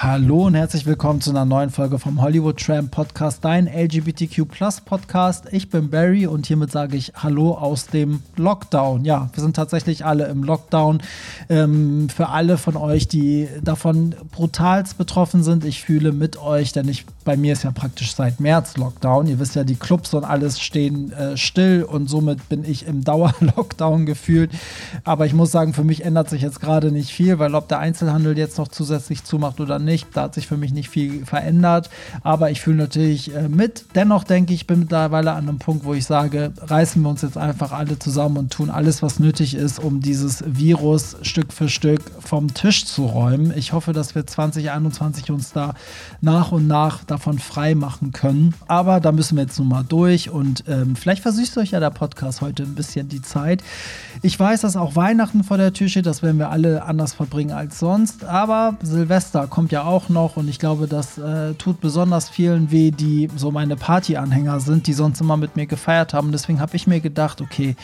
Hallo und herzlich willkommen zu einer neuen Folge vom Hollywood Tramp Podcast, dein LGBTQ Podcast. Ich bin Barry und hiermit sage ich Hallo aus dem Lockdown. Ja, wir sind tatsächlich alle im Lockdown. Ähm, für alle von euch, die davon brutalst betroffen sind, ich fühle mit euch, denn ich, bei mir ist ja praktisch seit März Lockdown. Ihr wisst ja, die Clubs und alles stehen äh, still und somit bin ich im Dauer-Lockdown gefühlt. Aber ich muss sagen, für mich ändert sich jetzt gerade nicht viel, weil ob der Einzelhandel jetzt noch zusätzlich zumacht oder nicht, nicht. Da hat sich für mich nicht viel verändert. Aber ich fühle natürlich äh, mit. Dennoch denke ich, bin mittlerweile an einem Punkt, wo ich sage, reißen wir uns jetzt einfach alle zusammen und tun alles, was nötig ist, um dieses Virus Stück für Stück vom Tisch zu räumen. Ich hoffe, dass wir 2021 uns da nach und nach davon frei machen können. Aber da müssen wir jetzt nun mal durch und ähm, vielleicht versüßt euch ja der Podcast heute ein bisschen die Zeit. Ich weiß, dass auch Weihnachten vor der Tür steht, das werden wir alle anders verbringen als sonst. Aber Silvester kommt ja ja auch noch und ich glaube, das äh, tut besonders vielen weh, die so meine Party-Anhänger sind, die sonst immer mit mir gefeiert haben. Deswegen habe ich mir gedacht, okay,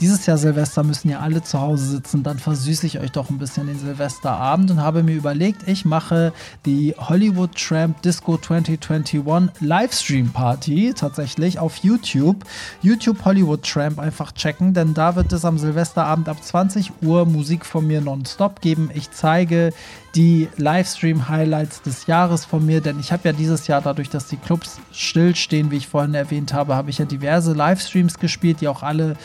dieses Jahr Silvester müssen ja alle zu Hause sitzen, dann versüße ich euch doch ein bisschen den Silvesterabend und habe mir überlegt, ich mache die Hollywood Tramp Disco 2021 Livestream Party tatsächlich auf YouTube. YouTube Hollywood Tramp einfach checken, denn da wird es am Silvesterabend ab 20 Uhr Musik von mir nonstop geben. Ich zeige die Livestream-Highlights des Jahres von mir, denn ich habe ja dieses Jahr dadurch, dass die Clubs stillstehen, wie ich vorhin erwähnt habe, habe ich ja diverse Livestreams gespielt, die auch alle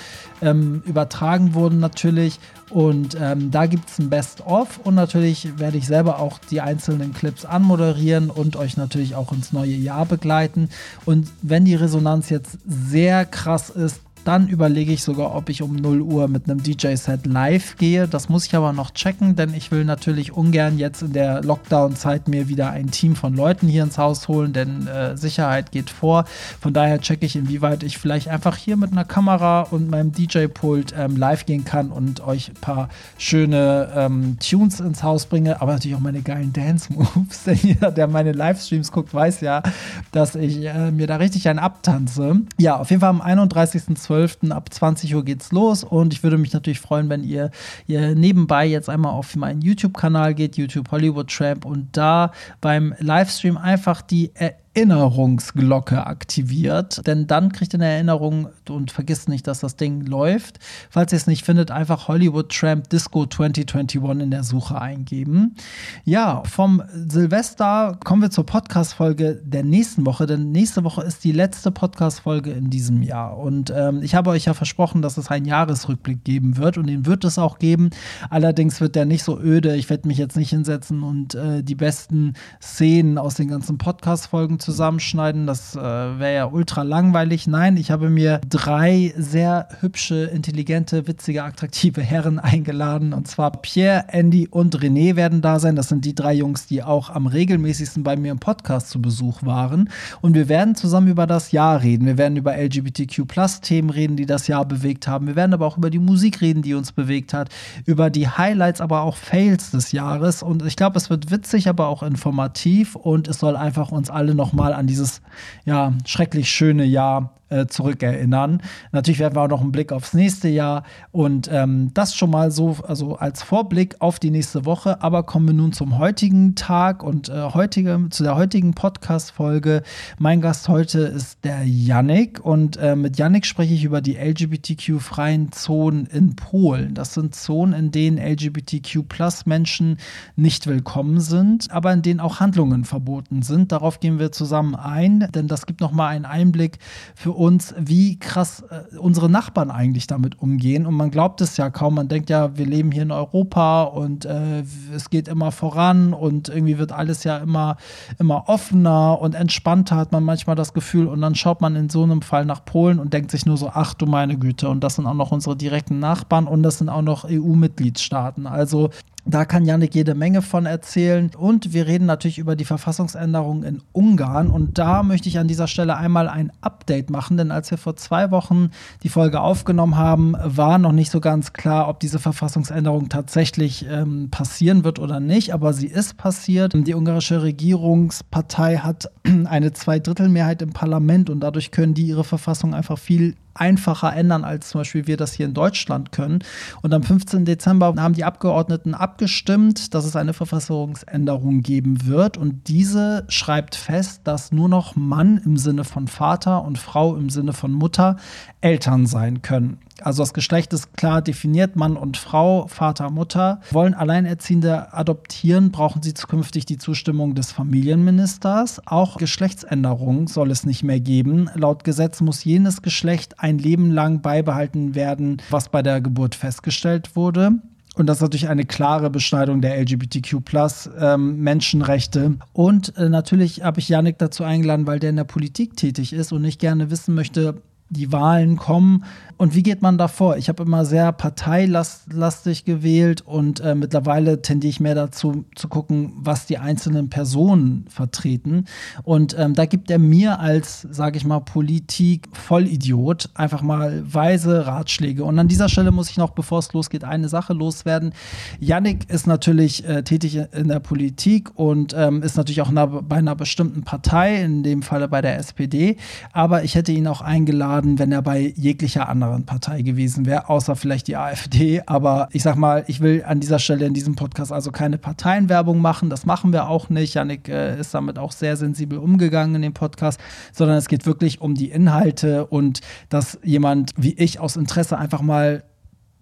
ähm, übertragen wurden natürlich. Und ähm, da gibt es ein Best-of und natürlich werde ich selber auch die einzelnen Clips anmoderieren und euch natürlich auch ins neue Jahr begleiten. Und wenn die Resonanz jetzt sehr krass ist, dann überlege ich sogar, ob ich um 0 Uhr mit einem DJ-Set live gehe. Das muss ich aber noch checken, denn ich will natürlich ungern jetzt in der Lockdown-Zeit mir wieder ein Team von Leuten hier ins Haus holen, denn äh, Sicherheit geht vor. Von daher checke ich, inwieweit ich vielleicht einfach hier mit einer Kamera und meinem DJ-Pult ähm, live gehen kann und euch ein paar schöne ähm, Tunes ins Haus bringe, aber natürlich auch meine geilen Dance-Moves. Denn jeder, der meine Livestreams guckt, weiß ja, dass ich äh, mir da richtig einen abtanze. Ja, auf jeden Fall am 31.12 12. ab 20 Uhr geht's los und ich würde mich natürlich freuen, wenn ihr, ihr nebenbei jetzt einmal auf meinen YouTube-Kanal geht, YouTube Hollywood Tramp und da beim Livestream einfach die Erinnerung Erinnerungsglocke aktiviert, denn dann kriegt ihr eine Erinnerung und vergisst nicht, dass das Ding läuft. Falls ihr es nicht findet, einfach Hollywood Tramp Disco 2021 in der Suche eingeben. Ja, vom Silvester kommen wir zur Podcast-Folge der nächsten Woche, denn nächste Woche ist die letzte Podcast-Folge in diesem Jahr. Und ähm, ich habe euch ja versprochen, dass es einen Jahresrückblick geben wird und den wird es auch geben. Allerdings wird der nicht so öde. Ich werde mich jetzt nicht hinsetzen und äh, die besten Szenen aus den ganzen Podcast-Folgen zusammenschneiden. Das äh, wäre ja ultra langweilig. Nein, ich habe mir drei sehr hübsche, intelligente, witzige, attraktive Herren eingeladen. Und zwar Pierre, Andy und René werden da sein. Das sind die drei Jungs, die auch am regelmäßigsten bei mir im Podcast zu Besuch waren. Und wir werden zusammen über das Jahr reden. Wir werden über LGBTQ-Plus-Themen reden, die das Jahr bewegt haben. Wir werden aber auch über die Musik reden, die uns bewegt hat. Über die Highlights, aber auch Fails des Jahres. Und ich glaube, es wird witzig, aber auch informativ. Und es soll einfach uns alle noch nochmal an dieses ja, schrecklich schöne Jahr äh, zurückerinnern. Natürlich werden wir auch noch einen Blick aufs nächste Jahr und ähm, das schon mal so, also als Vorblick auf die nächste Woche. Aber kommen wir nun zum heutigen Tag und äh, heutige, zu der heutigen Podcast-Folge. Mein Gast heute ist der Yannick und äh, mit Yannick spreche ich über die LGBTQ-freien Zonen in Polen. Das sind Zonen, in denen LGBTQ-Plus-Menschen nicht willkommen sind, aber in denen auch Handlungen verboten sind. Darauf gehen wir zusammen ein, denn das gibt nochmal einen Einblick für uns, wie krass äh, unsere Nachbarn eigentlich damit umgehen. Und man glaubt es ja kaum. Man denkt ja, wir leben hier in Europa und äh, es geht immer voran und irgendwie wird alles ja immer, immer offener und entspannter, hat man manchmal das Gefühl. Und dann schaut man in so einem Fall nach Polen und denkt sich nur so, ach du meine Güte, und das sind auch noch unsere direkten Nachbarn und das sind auch noch EU-Mitgliedstaaten. Also da kann Janik jede Menge von erzählen. Und wir reden natürlich über die Verfassungsänderungen in Ungarn. Und da möchte ich an dieser Stelle einmal ein Update machen, denn als wir vor zwei Wochen die Folge aufgenommen haben, war noch nicht so ganz klar, ob diese Verfassungsänderung tatsächlich ähm, passieren wird oder nicht. Aber sie ist passiert. Die ungarische Regierungspartei hat eine Zweidrittelmehrheit im Parlament und dadurch können die ihre Verfassung einfach viel einfacher ändern, als zum Beispiel wir das hier in Deutschland können. Und am 15. Dezember haben die Abgeordneten abgestimmt, dass es eine Verfassungsänderung geben wird. Und diese schreibt fest, dass nur noch Mann im Sinne von Vater und Frau im Sinne von Mutter Eltern sein können. Also das Geschlecht ist klar definiert, Mann und Frau, Vater, Mutter. Wollen Alleinerziehende adoptieren, brauchen sie zukünftig die Zustimmung des Familienministers. Auch Geschlechtsänderungen soll es nicht mehr geben. Laut Gesetz muss jenes Geschlecht ein Leben lang beibehalten werden, was bei der Geburt festgestellt wurde. Und das ist natürlich eine klare Beschneidung der LGBTQ-Plus-Menschenrechte. Ähm, und äh, natürlich habe ich Yannick dazu eingeladen, weil der in der Politik tätig ist und ich gerne wissen möchte, die Wahlen kommen und wie geht man da vor? Ich habe immer sehr parteilastig gewählt und äh, mittlerweile tendiere ich mehr dazu zu gucken, was die einzelnen Personen vertreten. Und ähm, da gibt er mir als, sage ich mal, Politik-Vollidiot einfach mal weise Ratschläge. Und an dieser Stelle muss ich noch, bevor es losgeht, eine Sache loswerden. Yannick ist natürlich äh, tätig in der Politik und ähm, ist natürlich auch bei einer bestimmten Partei, in dem Falle bei der SPD. Aber ich hätte ihn auch eingeladen, wenn er bei jeglicher anderen anderen Partei gewesen wäre, außer vielleicht die AfD. Aber ich sag mal, ich will an dieser Stelle in diesem Podcast also keine Parteienwerbung machen. Das machen wir auch nicht. Janik äh, ist damit auch sehr sensibel umgegangen in dem Podcast, sondern es geht wirklich um die Inhalte und dass jemand wie ich aus Interesse einfach mal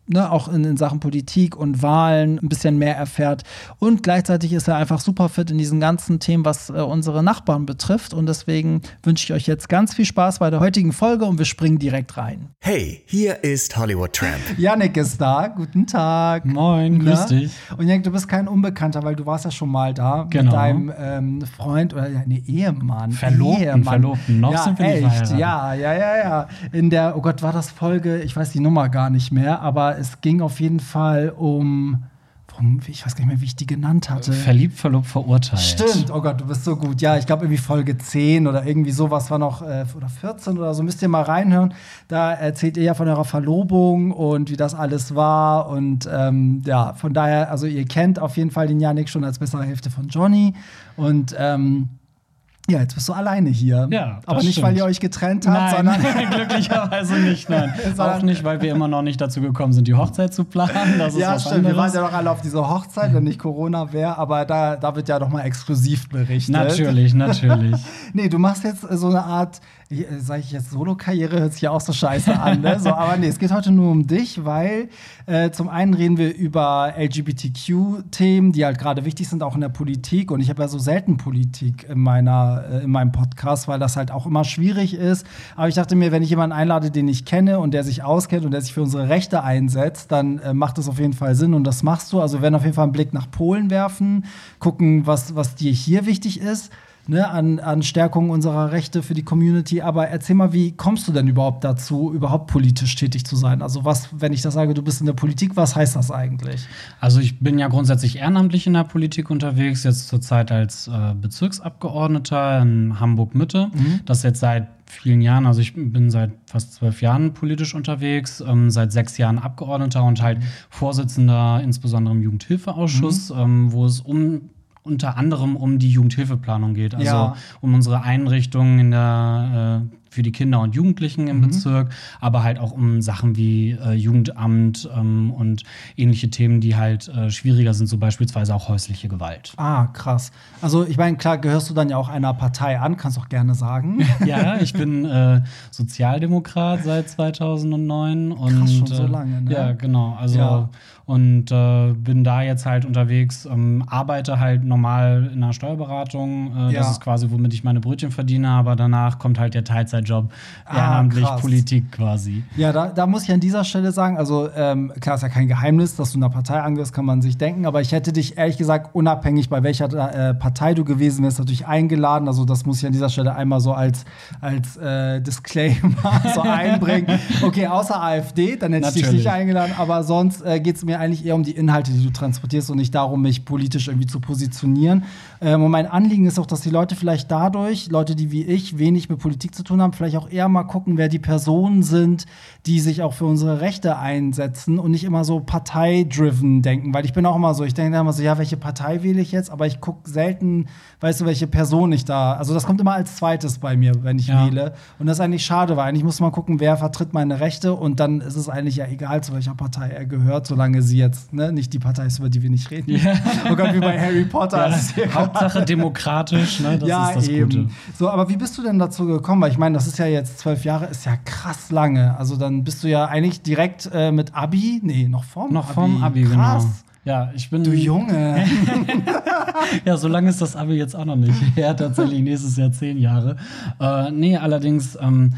ne, auch in, in, Sachen Politik und Wahlen ein bisschen mehr erfährt. Und gleichzeitig ist er einfach super fit in diesen ganzen Themen, was äh, unsere Nachbarn betrifft. Und deswegen wünsche ich euch jetzt ganz viel Spaß bei der heutigen Folge und wir springen direkt rein. Hey, hier ist Hollywood Tramp. Yannick ist da. Guten Tag. Moin, grüß Na? dich. Und Yannick, du bist kein Unbekannter, weil du warst ja schon mal da genau. mit deinem ähm, Freund oder nee, Ehemann. Verlobten, Ehemann. Verlobten. Noch ja, sind wir echt. nicht verheiratet. Ja, ja, ja, ja. In der, oh Gott, war das Folge, ich weiß die Nummer gar nicht mehr, aber es ging auf jeden Fall um ich weiß gar nicht mehr, wie ich die genannt hatte. Verliebt, verlobt, verurteilt. Stimmt, oh Gott, du bist so gut. Ja, ich glaube irgendwie Folge 10 oder irgendwie sowas war noch, äh, oder 14 oder so, müsst ihr mal reinhören. Da erzählt ihr ja von eurer Verlobung und wie das alles war. Und ähm, ja, von daher, also ihr kennt auf jeden Fall den Janik schon als bessere Hälfte von Johnny. Und ähm, ja, jetzt bist du alleine hier. Ja, aber nicht, stimmt. weil ihr euch getrennt habt, nein, sondern glücklicherweise nicht. Nein, auch nicht, weil wir immer noch nicht dazu gekommen sind, die Hochzeit zu planen. Das ja, stimmt. Anderes. Wir waren ja doch alle auf dieser Hochzeit, wenn nicht Corona wäre, aber da, da wird ja doch mal exklusiv berichtet. Natürlich, natürlich. nee, du machst jetzt so eine Art sage ich jetzt Solo-Karriere, hört sich ja auch so scheiße an. Ne? So, aber nee, es geht heute nur um dich, weil äh, zum einen reden wir über LGBTQ-Themen, die halt gerade wichtig sind, auch in der Politik. Und ich habe ja so selten Politik in, meiner, äh, in meinem Podcast, weil das halt auch immer schwierig ist. Aber ich dachte mir, wenn ich jemanden einlade, den ich kenne und der sich auskennt und der sich für unsere Rechte einsetzt, dann äh, macht das auf jeden Fall Sinn und das machst du. Also wir werden auf jeden Fall einen Blick nach Polen werfen, gucken, was, was dir hier wichtig ist ne, an, an Stärkung unserer Rechte für die Community. Aber erzähl mal, wie kommst du denn überhaupt dazu, überhaupt politisch tätig zu sein? Also was, wenn ich das sage, du bist in der Politik, was heißt das eigentlich? Also ich bin ja grundsätzlich ehrenamtlich in der Politik unterwegs, jetzt zurzeit als äh, Bezirksabgeordneter in Hamburg Mitte. Mhm. Das jetzt seit vielen Jahren, also ich bin seit fast zwölf Jahren politisch unterwegs, ähm, seit sechs Jahren Abgeordneter und halt Vorsitzender insbesondere im Jugendhilfeausschuss, mhm. ähm, wo es um unter anderem um die Jugendhilfeplanung geht, also ja. um unsere Einrichtungen in der äh, für die Kinder und Jugendlichen im mhm. Bezirk, aber halt auch um Sachen wie äh, Jugendamt ähm, und ähnliche Themen, die halt äh, schwieriger sind, so beispielsweise auch häusliche Gewalt. Ah, krass. Also ich meine, klar, gehörst du dann ja auch einer Partei an, kannst auch gerne sagen. ja, ich bin äh, Sozialdemokrat seit 2009 und krass, schon so äh, lange, ne? Ja, genau. Also ja. Und äh, bin da jetzt halt unterwegs, ähm, arbeite halt normal in einer Steuerberatung. Äh, ja. Das ist quasi, womit ich meine Brötchen verdiene, aber danach kommt halt der Teilzeit Job, ah, ehrenamtlich Politik quasi. Ja, da, da, muss ich an dieser Stelle sagen, also ähm, klar ist ja kein Geheimnis, dass du einer Partei angehörst, kann man sich denken, aber ich hätte dich ehrlich gesagt unabhängig bei welcher äh, Partei du gewesen wärst, natürlich eingeladen. Also das muss ich an dieser Stelle einmal so als, als äh, Disclaimer so einbringen. Okay, außer AfD, dann hätte natürlich. ich dich nicht eingeladen, aber sonst äh, geht es mir eigentlich eher um die Inhalte, die du transportierst und nicht darum, mich politisch irgendwie zu positionieren. Ähm, und mein Anliegen ist auch, dass die Leute vielleicht dadurch, Leute, die wie ich wenig mit Politik zu tun haben, vielleicht auch eher mal gucken, wer die Personen sind, die sich auch für unsere Rechte einsetzen und nicht immer so parteidriven denken. Weil ich bin auch immer so, ich denke immer so, ja, welche Partei wähle ich jetzt? Aber ich gucke selten, weißt du, welche Person ich da. Also das kommt immer als zweites bei mir, wenn ich Ja. wähle. Und das ist eigentlich schade, weil eigentlich muss man gucken, wer vertritt meine Rechte und dann ist es eigentlich ja egal, zu welcher Partei er gehört, solange sie jetzt ne, nicht die Partei ist, über die wir nicht reden. Oh Gott, wie bei Harry Potter. Hier Hauptsache demokratisch, ne? Das ja, ist das eben. Gute. So, aber wie bist du denn dazu gekommen? Weil ich meine, das ist ja jetzt zwölf Jahre, ist ja krass lange. Also dann bist du ja eigentlich direkt äh, mit Abi, nee, noch vorm Noch vorm Abi, krass. genau. Ja, ich bin. Du Junge. Ja, so lange ist das Abi jetzt auch noch nicht. Ja, tatsächlich nächstes Jahr zehn Jahre. Äh, nee, allerdings, ähm,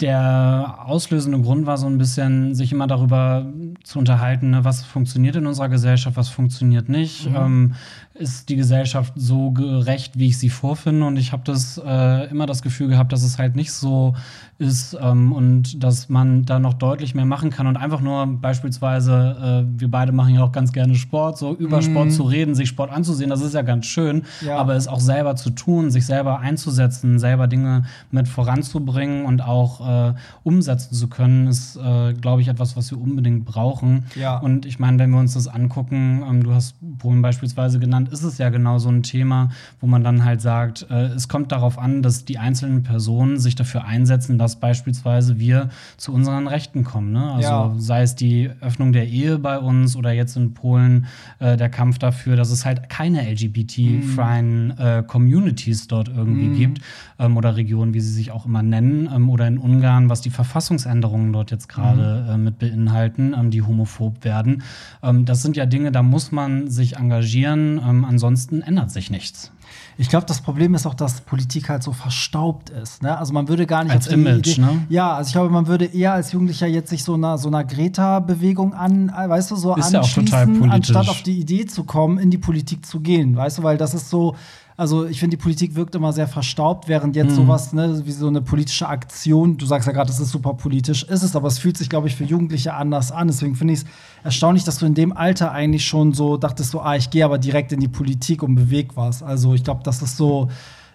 der auslösende Grund war so ein bisschen, sich immer darüber zu unterhalten, ne, was funktioniert in unserer Gesellschaft, was funktioniert nicht. Ähm, ist die Gesellschaft so gerecht, wie ich sie vorfinde? Und ich habe das äh, immer das Gefühl gehabt, dass es halt nicht so ist ähm, und dass man da noch deutlich mehr machen kann. Und einfach nur beispielsweise, äh, wir beide machen ja auch ganz gerne Sport, so über Sport zu reden, sich Sport anzusehen, das ist ja ganz schön. Ja. Aber es auch selber zu tun, sich selber einzusetzen, selber Dinge mit voranzubringen und auch äh, umsetzen zu können, ist, äh, glaube ich, etwas, was wir unbedingt brauchen. Ja. Und ich meine, wenn wir uns das angucken, ähm, du hast Polen beispielsweise genannt, ist es ja genau so ein Thema, wo man dann halt sagt, äh, es kommt darauf an, dass die einzelnen Personen sich dafür einsetzen, dass beispielsweise wir zu unseren Rechten kommen. Ne? Also Ja. sei es die Öffnung der Ehe bei uns oder jetzt in Polen äh, der Kampf dafür, dass es halt keine LGBT-freien äh, Communities dort irgendwie gibt ähm, oder Regionen, wie sie sich auch immer nennen, ähm, oder in Ungarn, was die Verfassungsänderungen dort jetzt gerade äh, mit beinhalten, ähm, die homophob werden. Ähm, das sind ja Dinge, da muss man sich engagieren, ähm, ansonsten ändert sich nichts. Ich glaube, das Problem ist auch, dass Politik halt so verstaubt ist. Ne? Also man würde gar nicht Als Image, Idee, ne? Ja, also ich glaube, man würde eher als Jugendlicher jetzt sich so einer so einer Greta-Bewegung an, weißt du, so Ist ja anschließen, politisch. anstatt auf die Idee zu kommen, in die Politik zu gehen, weißt du, weil das ist so. Also ich finde, die Politik wirkt immer sehr verstaubt, während Mhm. jetzt sowas, ne, wie so eine politische Aktion, du sagst ja gerade, das ist super politisch, ist es, aber es fühlt sich, glaube ich, für Jugendliche anders an. Deswegen finde ich es erstaunlich, dass du in dem Alter eigentlich schon so dachtest, so, ah, ich gehe aber direkt in die Politik und beweg was. Also ich glaube, das ist so,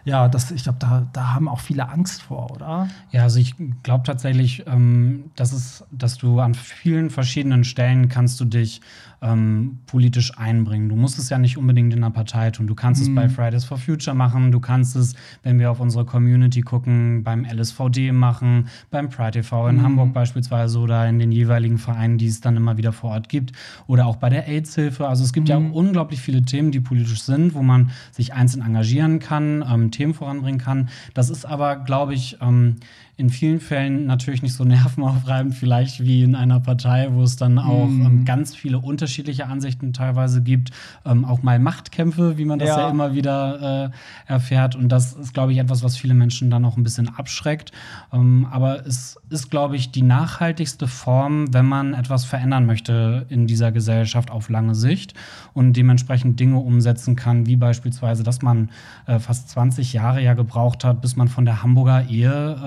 ja, das, ich glaube, da, da haben auch viele Angst vor, oder? Ja, also ich glaube tatsächlich, ähm, dass, es, dass du an vielen verschiedenen Stellen kannst du dich ähm, politisch einbringen. Du musst es ja nicht unbedingt in einer Partei tun. Du kannst es bei Fridays for Future machen. Du kannst es, wenn wir auf unsere Community gucken, beim LSVD machen, beim Pride TV in Hamburg beispielsweise oder in den jeweiligen Vereinen, die es dann immer wieder vor Ort gibt. Oder auch bei der AIDS-Hilfe. Also es gibt ja unglaublich viele Themen, die politisch sind, wo man sich einzeln engagieren kann, ähm, Themen voranbringen kann. Das ist aber, glaube ich, ähm, in vielen Fällen natürlich nicht so nervenaufreibend, vielleicht wie in einer Partei, wo es dann auch ähm, ganz viele unterschiedliche Ansichten teilweise gibt, ähm, auch mal Machtkämpfe, wie man das ja, Ja. immer wieder äh, erfährt. Und das ist, glaube ich, etwas, was viele Menschen dann auch ein bisschen abschreckt. Ähm, aber es ist, glaube ich, die nachhaltigste Form, wenn man etwas verändern möchte in dieser Gesellschaft auf lange Sicht und dementsprechend Dinge umsetzen kann, wie beispielsweise, dass man äh, fast 20 Jahre ja gebraucht hat, bis man von der Hamburger Ehe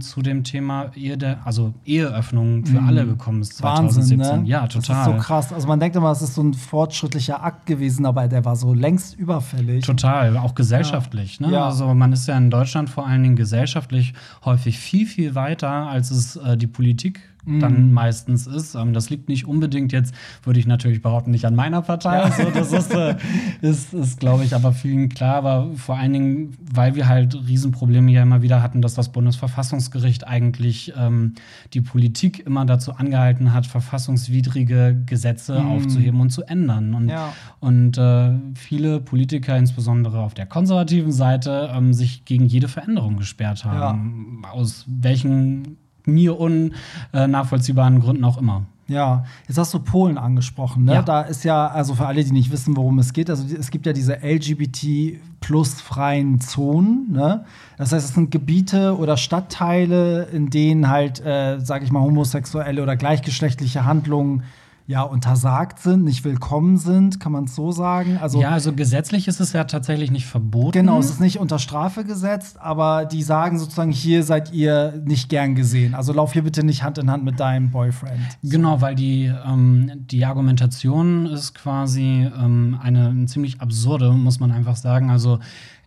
zu dem Thema Ehe also Eheöffnung für alle gekommen ist 2017. Mhm. Wahnsinn, ne? Ja, Das ist total. so krass. Also man denkt immer, es ist so ein fortschrittlicher Akt gewesen, aber der war so längst überfällig. Total, auch gesellschaftlich. Ne? Ja. Also man ist ja in Deutschland vor allen Dingen gesellschaftlich häufig viel, viel weiter, als es äh, die Politik Mhm. dann meistens ist. Ähm, das liegt nicht unbedingt jetzt, würde ich natürlich behaupten, nicht an meiner Partei. So, das ist, äh, ist, ist glaube ich, aber vielen klar. Aber vor allen Dingen, weil wir halt Riesenprobleme ja immer wieder hatten, dass das Bundesverfassungsgericht eigentlich ähm, die Politik immer dazu angehalten hat, verfassungswidrige Gesetze aufzuheben und zu ändern. Und, Mhm. Ja. und äh, viele Politiker, insbesondere auf der konservativen Seite, ähm, sich gegen jede Veränderung gesperrt haben. Aus welchen mir unnachvollziehbaren Gründen auch immer. Ja, jetzt hast du Polen angesprochen. Ne? Ja. Da ist ja, also für alle, die nicht wissen, worum es geht, also es gibt ja diese LGBT plus freien Zonen. Ne? Das heißt, es sind Gebiete oder Stadtteile, in denen halt, äh, sage ich mal, homosexuelle oder gleichgeschlechtliche Handlungen ja untersagt sind, nicht willkommen sind, kann man es so sagen. Also ja, also gesetzlich ist es ja tatsächlich nicht verboten. Genau, es ist nicht unter Strafe gesetzt, aber die sagen sozusagen, hier seid ihr nicht gern gesehen. Also lauf hier bitte nicht Hand in Hand mit deinem Boyfriend. Genau, weil die, ähm, die Argumentation ist quasi ähm, eine ziemlich absurde, muss man einfach sagen. Also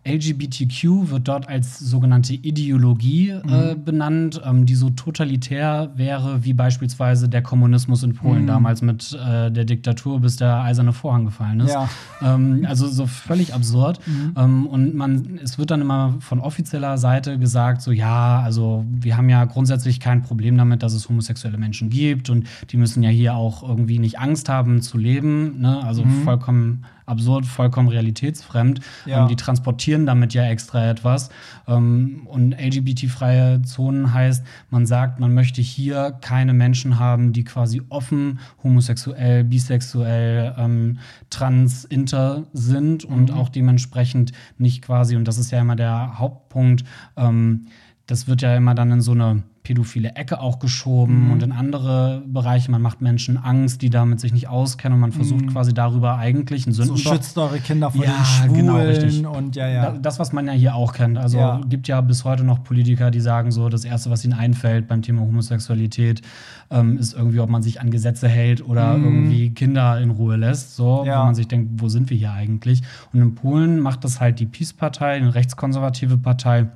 LGBTQ wird dort als sogenannte Ideologie äh, Mhm. benannt, ähm, die so totalitär wäre wie beispielsweise der Kommunismus in Polen Mhm. damals mit äh, der Diktatur, bis der eiserne Vorhang gefallen ist. Ja. Ähm, also so völlig absurd. Mhm. Ähm, und man, es wird dann immer von offizieller Seite gesagt, so ja, also wir haben ja grundsätzlich kein Problem damit, dass es homosexuelle Menschen gibt und die müssen ja hier auch irgendwie nicht Angst haben zu leben. Ne? Also vollkommen absurd, vollkommen realitätsfremd. Ja. Ähm, die transportieren damit ja extra etwas. Ähm, und LGBT-freie Zonen heißt, man sagt, man möchte hier keine Menschen haben, die quasi offen homosexuell, bisexuell, ähm, trans, inter sind und auch dementsprechend nicht quasi, und das ist ja immer der Hauptpunkt, ähm, das wird ja immer dann in so eine pädophile Ecke auch geschoben und in andere Bereiche. Man macht Menschen Angst, die damit sich nicht auskennen und man versucht quasi darüber eigentlich einen So Sündenbock schützt eure Kinder vor Ja, den Schwulen genau, richtig. und ja, ja. da- Das, was man ja hier auch kennt. Also Ja. gibt ja bis heute noch Politiker, die sagen so, das Erste, was ihnen einfällt beim Thema Homosexualität, ähm, ist irgendwie, ob man sich an Gesetze hält oder irgendwie Kinder in Ruhe lässt. So, Mhm. Ja. wo man sich denkt, wo sind wir hier eigentlich? Und in Polen macht das halt die Peace-Partei, eine rechtskonservative Partei.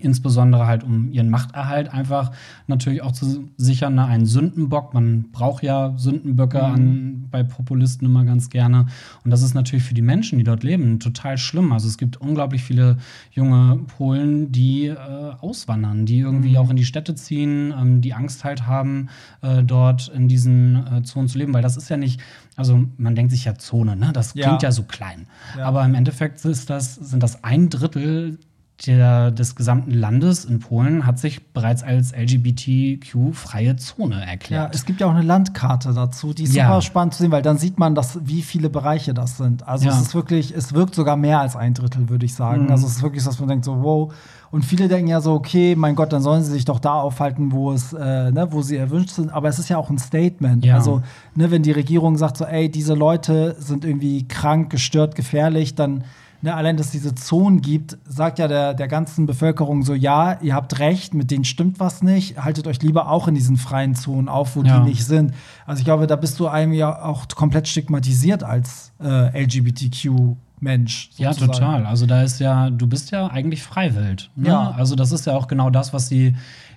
Insbesondere halt, um ihren Machterhalt einfach natürlich auch zu sichern, ne? einen Sündenbock. Man braucht ja Sündenböcke an, bei Populisten immer ganz gerne. Und das ist natürlich für die Menschen, die dort leben, total schlimm. Also es gibt unglaublich viele junge Polen, die äh, auswandern, die irgendwie auch in die Städte ziehen, ähm, die Angst halt haben, äh, dort in diesen äh, Zonen zu leben. Weil das ist ja nicht, also man denkt sich ja Zone, ne? Das Ja. klingt ja so klein. Ja. Aber im Endeffekt ist das, sind das ein Drittel der, des gesamten Landes in Polen hat sich bereits als LGBTQ-freie Zone Ja, erklärt. es gibt ja auch eine Landkarte dazu, die ist Ja. super spannend zu sehen, weil dann sieht man, dass, wie viele Bereiche das sind. Also Ja. es ist wirklich, es wirkt sogar mehr als ein Drittel, würde ich sagen. Mhm. Also es ist wirklich so, dass man denkt so, wow. Und viele denken ja so, okay, mein Gott, dann sollen sie sich doch da aufhalten, wo es, äh, ne, wo sie erwünscht sind. Aber es ist ja auch ein Statement. Ja. Also, ne, wenn die Regierung sagt so, ey, diese Leute sind irgendwie krank, gestört, gefährlich, dann Ne, allein, dass es diese Zonen gibt, sagt ja der, der ganzen Bevölkerung so, ja, ihr habt recht, mit denen stimmt was nicht, haltet euch lieber auch in diesen freien Zonen auf, wo Ja. die nicht sind. Also ich glaube, da bist du einem ja auch komplett stigmatisiert als äh, LGBTQ-Mensch. Ja, sozusagen. total. Also da ist ja, du bist ja eigentlich freiwillig. Ne? Ja. Also das ist ja auch genau das, was sie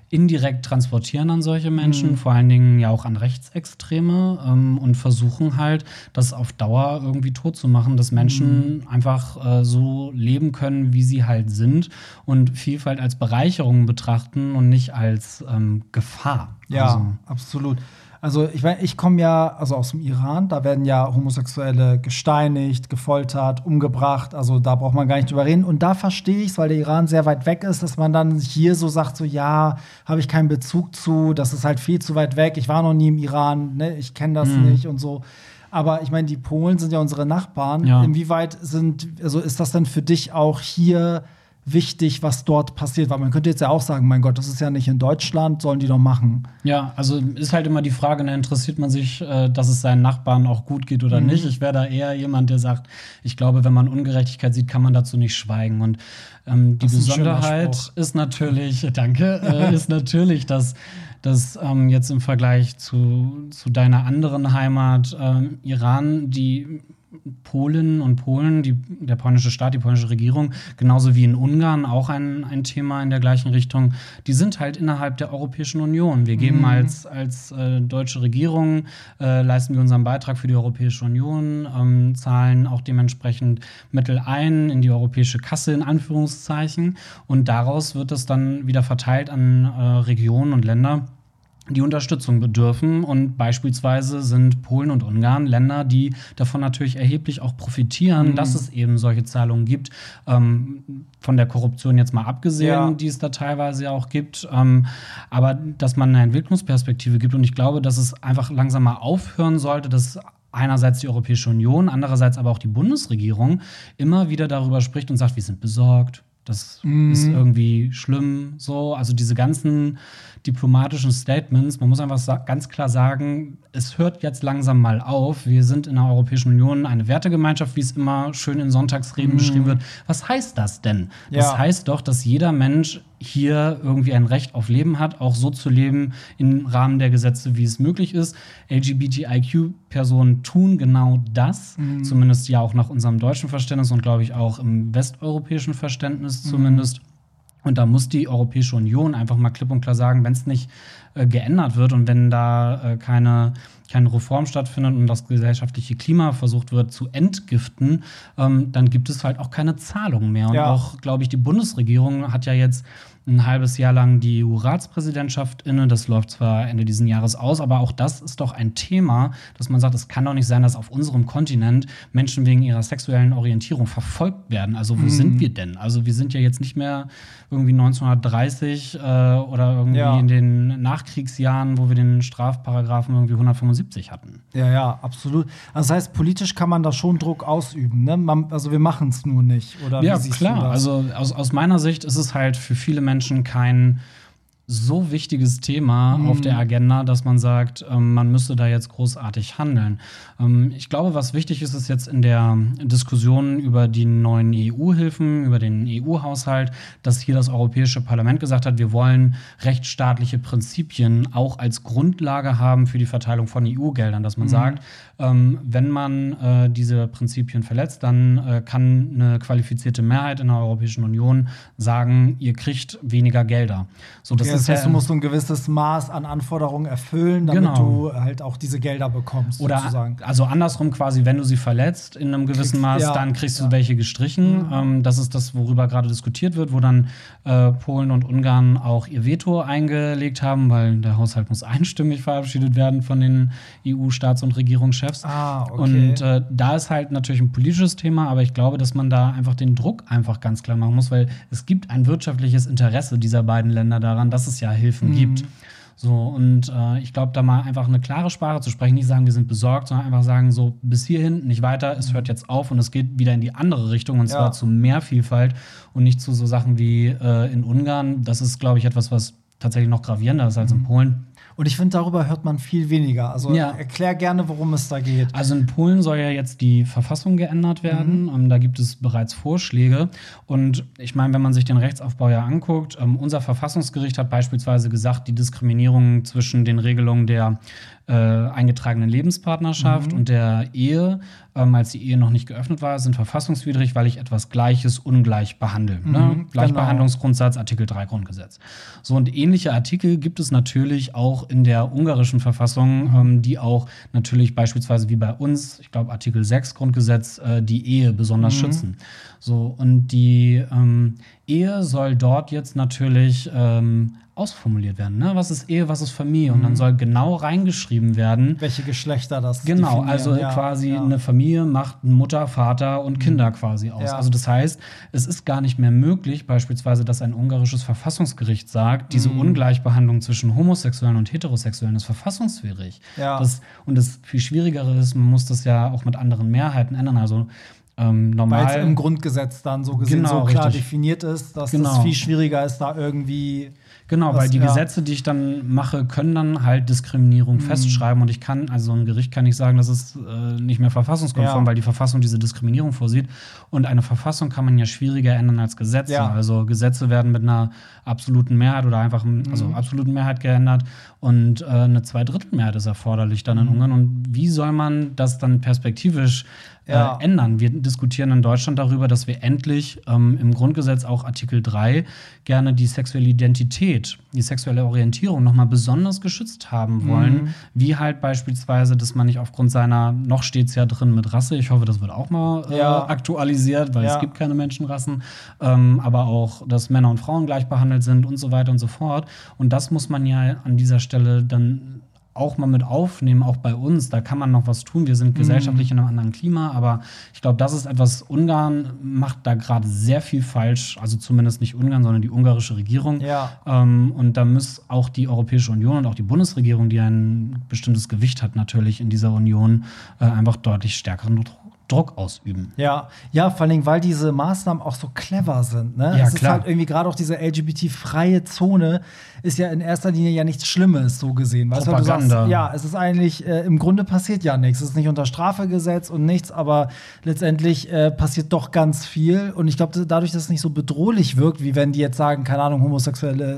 indirekt transportieren an solche Menschen, Mhm. vor allen Dingen ja auch an Rechtsextreme ähm, und versuchen halt, das auf Dauer irgendwie tot zu machen, dass Menschen Mhm. einfach äh, so leben können, wie sie halt sind und Vielfalt als Bereicherung betrachten und nicht als ähm, Gefahr. Ja, Also, absolut. Also ich, ich komme ja also aus dem Iran, da werden ja Homosexuelle gesteinigt, gefoltert, umgebracht. Also da braucht man gar nicht drüber reden. Und da verstehe ich es, weil der Iran sehr weit weg ist, dass man dann hier so sagt, so ja, habe ich keinen Bezug zu, das ist halt viel zu weit weg. Ich war noch nie im Iran, ne? ich kenne das Mhm. nicht und so. Aber ich meine, die Polen sind ja unsere Nachbarn. Ja. Inwieweit sind, also ist das denn für dich auch hier wichtig, was dort passiert? Weil man könnte jetzt ja auch sagen, mein Gott, das ist ja nicht in Deutschland, sollen die doch machen. Ja, also ist halt immer die Frage, ne, interessiert man sich, äh, dass es seinen Nachbarn auch gut geht oder Mhm. nicht? Ich wäre da eher jemand, der sagt, ich glaube, wenn man Ungerechtigkeit sieht, kann man dazu nicht schweigen. Und ähm, die Besonderheit ist natürlich, danke, äh, ist natürlich, dass dass ähm, jetzt im Vergleich zu, zu deiner anderen Heimat, ähm, Iran, die Polen und Polen, die, der polnische Staat, die polnische Regierung, genauso wie in Ungarn auch ein, ein Thema in der gleichen Richtung, die sind halt innerhalb der Europäischen Union. Wir geben als, als äh, deutsche Regierung, äh, leisten wir unseren Beitrag für die Europäische Union, ähm, zahlen auch dementsprechend Mittel ein in die europäische Kasse in Anführungszeichen. Und daraus wird es dann wieder verteilt an äh, Regionen und Länder die Unterstützung bedürfen. Und beispielsweise sind Polen und Ungarn Länder, die davon natürlich erheblich auch profitieren, dass es eben solche Zahlungen gibt. Ähm, von der Korruption jetzt mal abgesehen, Ja. die es da teilweise ja auch gibt. Ähm, aber dass man eine Entwicklungsperspektive gibt. Und ich glaube, dass es einfach langsam mal aufhören sollte, dass einerseits die Europäische Union, andererseits aber auch die Bundesregierung immer wieder darüber spricht und sagt, wir sind besorgt. Das ist irgendwie schlimm, so. Also diese ganzen diplomatischen Statements, man muss einfach ganz klar sagen, es hört jetzt langsam mal auf. Wir sind in der Europäischen Union eine Wertegemeinschaft, wie es immer schön in Sonntagsreden beschrieben wird. Was heißt das denn? Das Ja. heißt doch, dass jeder Mensch hier irgendwie ein Recht auf Leben hat, auch so zu leben im Rahmen der Gesetze, wie es möglich ist. LGBTIQ-Personen tun genau das, mhm. zumindest ja auch nach unserem deutschen Verständnis und glaube ich auch im westeuropäischen Verständnis mhm. zumindest. Mhm. Und da muss die Europäische Union einfach mal klipp und klar sagen, wenn es nicht äh, geändert wird und wenn da äh, keine, keine Reform stattfindet und das gesellschaftliche Klima versucht wird zu entgiften, ähm, dann gibt es halt auch keine Zahlungen mehr. Und ja. auch, glaube ich, die Bundesregierung hat ja jetzt ein halbes Jahr lang die EU-Ratspräsidentschaft inne. Das läuft zwar Ende dieses Jahres aus, aber auch das ist doch ein Thema, dass man sagt, es kann doch nicht sein, dass auf unserem Kontinent Menschen wegen ihrer sexuellen Orientierung verfolgt werden. Also wo mhm. sind wir denn? Also wir sind ja jetzt nicht mehr irgendwie 1930 äh, oder irgendwie ja. in den Nachkriegsjahren, wo wir den Strafparagraphen irgendwie 175 hatten. Ja, ja, absolut. Also das heißt, politisch kann man da schon Druck ausüben. Ne? Man, also wir machen es nur nicht. Oder ja, klar. Also aus, aus meiner Sicht ist es halt für viele Menschen Menschen kein so wichtiges Thema mhm. auf der Agenda, dass man sagt, ähm, man müsste da jetzt großartig handeln. Ähm, ich glaube, was wichtig ist, ist jetzt in der Diskussion über die neuen EU-Hilfen, über den EU-Haushalt, dass hier das Europäische Parlament gesagt hat, wir wollen rechtsstaatliche Prinzipien auch als Grundlage haben für die Verteilung von EU-Geldern, dass man mhm. sagt, ähm, wenn man äh, diese Prinzipien verletzt, dann äh, kann eine qualifizierte Mehrheit in der Europäischen Union sagen, ihr kriegt weniger Gelder. So, das, okay, das heißt, ja, du musst ein gewisses Maß an Anforderungen erfüllen, damit genau. du halt auch diese Gelder bekommst. Oder sozusagen. also andersrum quasi, wenn du sie verletzt in einem gewissen Maß, ja, dann kriegst du welche gestrichen. Mhm. Ähm, das ist das, worüber gerade diskutiert wird, wo dann äh, Polen und Ungarn auch ihr Veto eingelegt haben, weil der Haushalt muss einstimmig verabschiedet werden von den EU-Staats- und Regierungschefs. Chefs. Ah, okay. Und äh, da ist halt natürlich ein politisches Thema, aber ich glaube, dass man da einfach den Druck einfach ganz klar machen muss, weil es gibt ein wirtschaftliches Interesse dieser beiden Länder daran, dass es ja Hilfen mhm. gibt. So, und äh, ich glaube, da mal einfach eine klare Sprache zu sprechen, nicht sagen, wir sind besorgt, sondern einfach sagen, so bis hierhin, nicht weiter, es hört jetzt auf und es geht wieder in die andere Richtung und zwar ja. zu mehr Vielfalt und nicht zu so Sachen wie äh, in Ungarn. Das ist, glaube ich, etwas, was tatsächlich noch gravierender ist als in mhm. Polen. Und ich finde, darüber hört man viel weniger. Also ja. erklär gerne, worum es da geht. Also in Polen soll ja jetzt die Verfassung geändert werden. Mhm. Ähm, da gibt es bereits Vorschläge. Und ich meine, wenn man sich den Rechtsaufbau ja anguckt, ähm, unser Verfassungsgericht hat beispielsweise gesagt, die Diskriminierung zwischen den Regelungen der äh, eingetragenen Lebenspartnerschaft mhm. und der Ehe, ähm, als die Ehe noch nicht geöffnet war, sind verfassungswidrig, weil ich etwas Gleiches ungleich behandle. Ne? Mhm, ne? Gleichbehandlungsgrundsatz, Artikel 3 Grundgesetz. So und ähnliche Artikel gibt es natürlich auch in der ungarischen Verfassung, ähm, die auch natürlich beispielsweise wie bei uns, ich glaube Artikel 6 Grundgesetz, äh, die Ehe besonders mhm. schützen. So und die ähm, Ehe soll dort jetzt natürlich ähm, ausformuliert werden. Ne? Was ist Ehe, was ist Familie? Und dann mhm. soll genau reingeschrieben werden. Welche Geschlechter das Genau, also ja, quasi ja. eine Familie macht Mutter, Vater und mhm. Kinder quasi aus. Ja. Also das heißt, es ist gar nicht mehr möglich, beispielsweise, dass ein ungarisches Verfassungsgericht sagt, diese mhm. Ungleichbehandlung zwischen Homosexuellen und Heterosexuellen ist verfassungswidrig. Das, und das viel Schwierigere ist, man muss das ja auch mit anderen Mehrheiten ändern. Also ähm, normal. Weil es im Grundgesetz dann so gesehen genau, so klar richtig. definiert ist, dass genau. es viel schwieriger ist, da irgendwie Genau, Was, weil die ja. Gesetze, die ich dann mache, können dann halt Diskriminierung mhm. festschreiben und ich kann, also ein Gericht kann nicht sagen, das ist äh, nicht mehr verfassungskonform, ja. weil die Verfassung diese Diskriminierung vorsieht. Und eine Verfassung kann man ja schwieriger ändern als Gesetze. Ja. Also Gesetze werden mit einer absoluten Mehrheit oder einfach, also mhm. absoluten Mehrheit geändert und äh, eine Zweidrittelmehrheit ist erforderlich dann in mhm. Ungarn. Und wie soll man das dann perspektivisch äh, ja. ändern. Wir diskutieren in Deutschland darüber, dass wir endlich ähm, im Grundgesetz auch Artikel 3 gerne die sexuelle Identität, die sexuelle Orientierung nochmal besonders geschützt haben wollen. Mhm. Wie halt beispielsweise, dass man nicht aufgrund seiner, noch steht es ja drin mit Rasse, ich hoffe, das wird auch mal äh, ja. aktualisiert, weil ja. es gibt keine Menschenrassen, ähm, aber auch, dass Männer und Frauen gleich behandelt sind und so weiter und so fort. Und das muss man ja an dieser Stelle dann auch mal mit aufnehmen, auch bei uns. Da kann man noch was tun. Wir sind mhm. gesellschaftlich in einem anderen Klima, aber ich glaube, das ist etwas, Ungarn macht da gerade sehr viel falsch. Also zumindest nicht Ungarn, sondern die ungarische Regierung. Ja. Ähm, und da muss auch die Europäische Union und auch die Bundesregierung, die ein bestimmtes Gewicht hat, natürlich in dieser Union, äh, einfach deutlich stärkeren Druck ausüben. Ja, ja, vor allem, weil diese Maßnahmen auch so clever sind. Ne? Ja, es ist klar. halt irgendwie gerade auch diese LGBT-freie Zone ist ja in erster Linie ja nichts Schlimmes, so gesehen. Weißt du, weil du Propaganda. sagst, ja, es ist eigentlich, äh, im Grunde passiert ja nichts. Es ist nicht unter Strafe gesetzt und nichts, aber letztendlich äh, passiert doch ganz viel. Und ich glaube, dadurch, dass es nicht so bedrohlich wirkt, wie wenn die jetzt sagen, keine Ahnung, Homosexuelle, äh,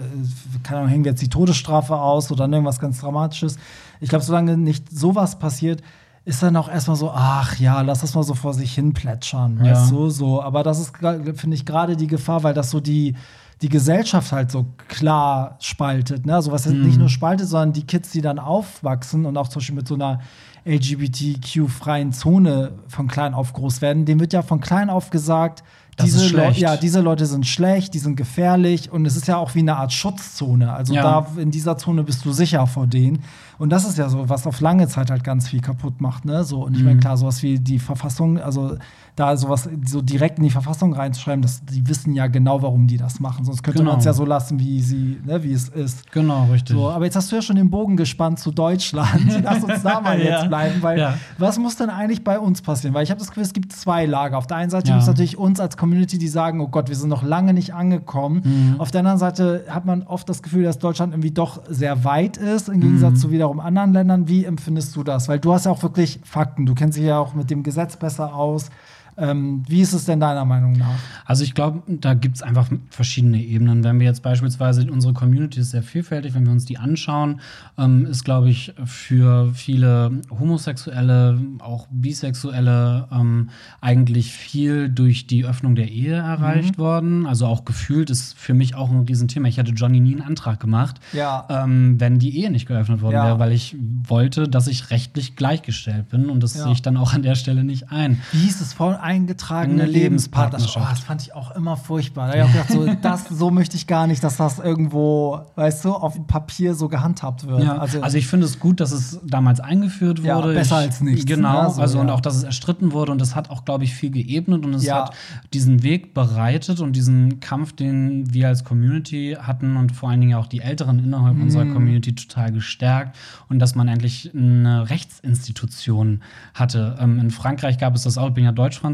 keine Ahnung, hängen wir jetzt die Todesstrafe aus oder irgendwas ganz Dramatisches. Ich glaube, solange nicht sowas passiert, ist dann auch erstmal so, ach ja, lass das mal so vor sich hin plätschern, Ja. weißt du, so. Aber das ist, finde ich, gerade die Gefahr, weil das so die, die Gesellschaft halt so klar spaltet, ne? Also was jetzt Mhm. nicht nur spaltet, sondern die Kids, die dann aufwachsen und auch zum Beispiel mit so einer LGBTQ-freien Zone von klein auf groß werden, dem wird ja von klein auf gesagt, Das diese, schlecht. ja, diese Leute sind schlecht, die sind gefährlich und es ist ja auch wie eine Art Schutzzone. Also Ja. da in dieser Zone bist du sicher vor denen. Und das ist ja so, was auf lange Zeit halt ganz viel kaputt macht. Ne? So, und ich Mhm. meine, klar, sowas wie die Verfassung, also da sowas so direkt in die Verfassung reinzuschreiben, das, die wissen ja genau, warum die das machen. Sonst könnte Genau. man es ja so lassen, wie sie, ne, wie es ist. Genau, richtig. So, aber jetzt hast du ja schon den Bogen gespannt zu Deutschland. Lass uns da mal Ja. jetzt bleiben, weil Ja. was muss denn eigentlich bei uns passieren? Weil ich habe das Gefühl, es gibt zwei Lager. Auf der einen Seite Ja. gibt es natürlich uns als Community, die sagen, oh Gott, wir sind noch lange nicht angekommen. Mhm. Auf der anderen Seite hat man oft das Gefühl, dass Deutschland irgendwie doch sehr weit ist, im Gegensatz Mhm. zu wiederum anderen Ländern. Wie empfindest du das? Weil du hast ja auch wirklich Fakten. Du kennst dich ja auch mit dem Gesetz besser aus. Ähm, wie ist es denn deiner Meinung nach? Also ich glaube, da gibt es einfach verschiedene Ebenen. Wenn wir jetzt beispielsweise unsere Community ist sehr vielfältig, wenn wir uns die anschauen, ähm, ist, glaube ich, für viele Homosexuelle, auch Bisexuelle ähm, eigentlich viel durch die Öffnung der Ehe erreicht worden. Also auch gefühlt ist für mich auch ein Riesenthema. Ich hatte Johnny nie einen Antrag gemacht, Ja. ähm, wenn die Ehe nicht geöffnet worden Ja. wäre, weil ich wollte, dass ich rechtlich gleichgestellt bin und das Ja. sehe ich dann auch an der Stelle nicht ein. Wie hieß es vorhin? Eingetragene Eine Lebenspartnerschaft. Oh, das fand ich auch immer furchtbar. Da hab ich auch gedacht, so, das, so möchte ich gar nicht, dass das irgendwo, weißt du, auf dem Papier so gehandhabt wird. Ja, also, ich finde es gut, dass es damals eingeführt Ja, wurde. besser ich, als nichts, Genau, ne? So, also und ja. auch, dass es erstritten wurde und es hat auch, glaube ich, viel geebnet und es Ja. hat diesen Weg bereitet und diesen Kampf, den wir als Community hatten und vor allen Dingen auch die Älteren innerhalb unserer Mhm. Community total gestärkt und dass man endlich eine Rechtsinstitution hatte. Ähm, in Frankreich gab es das auch, ich bin ja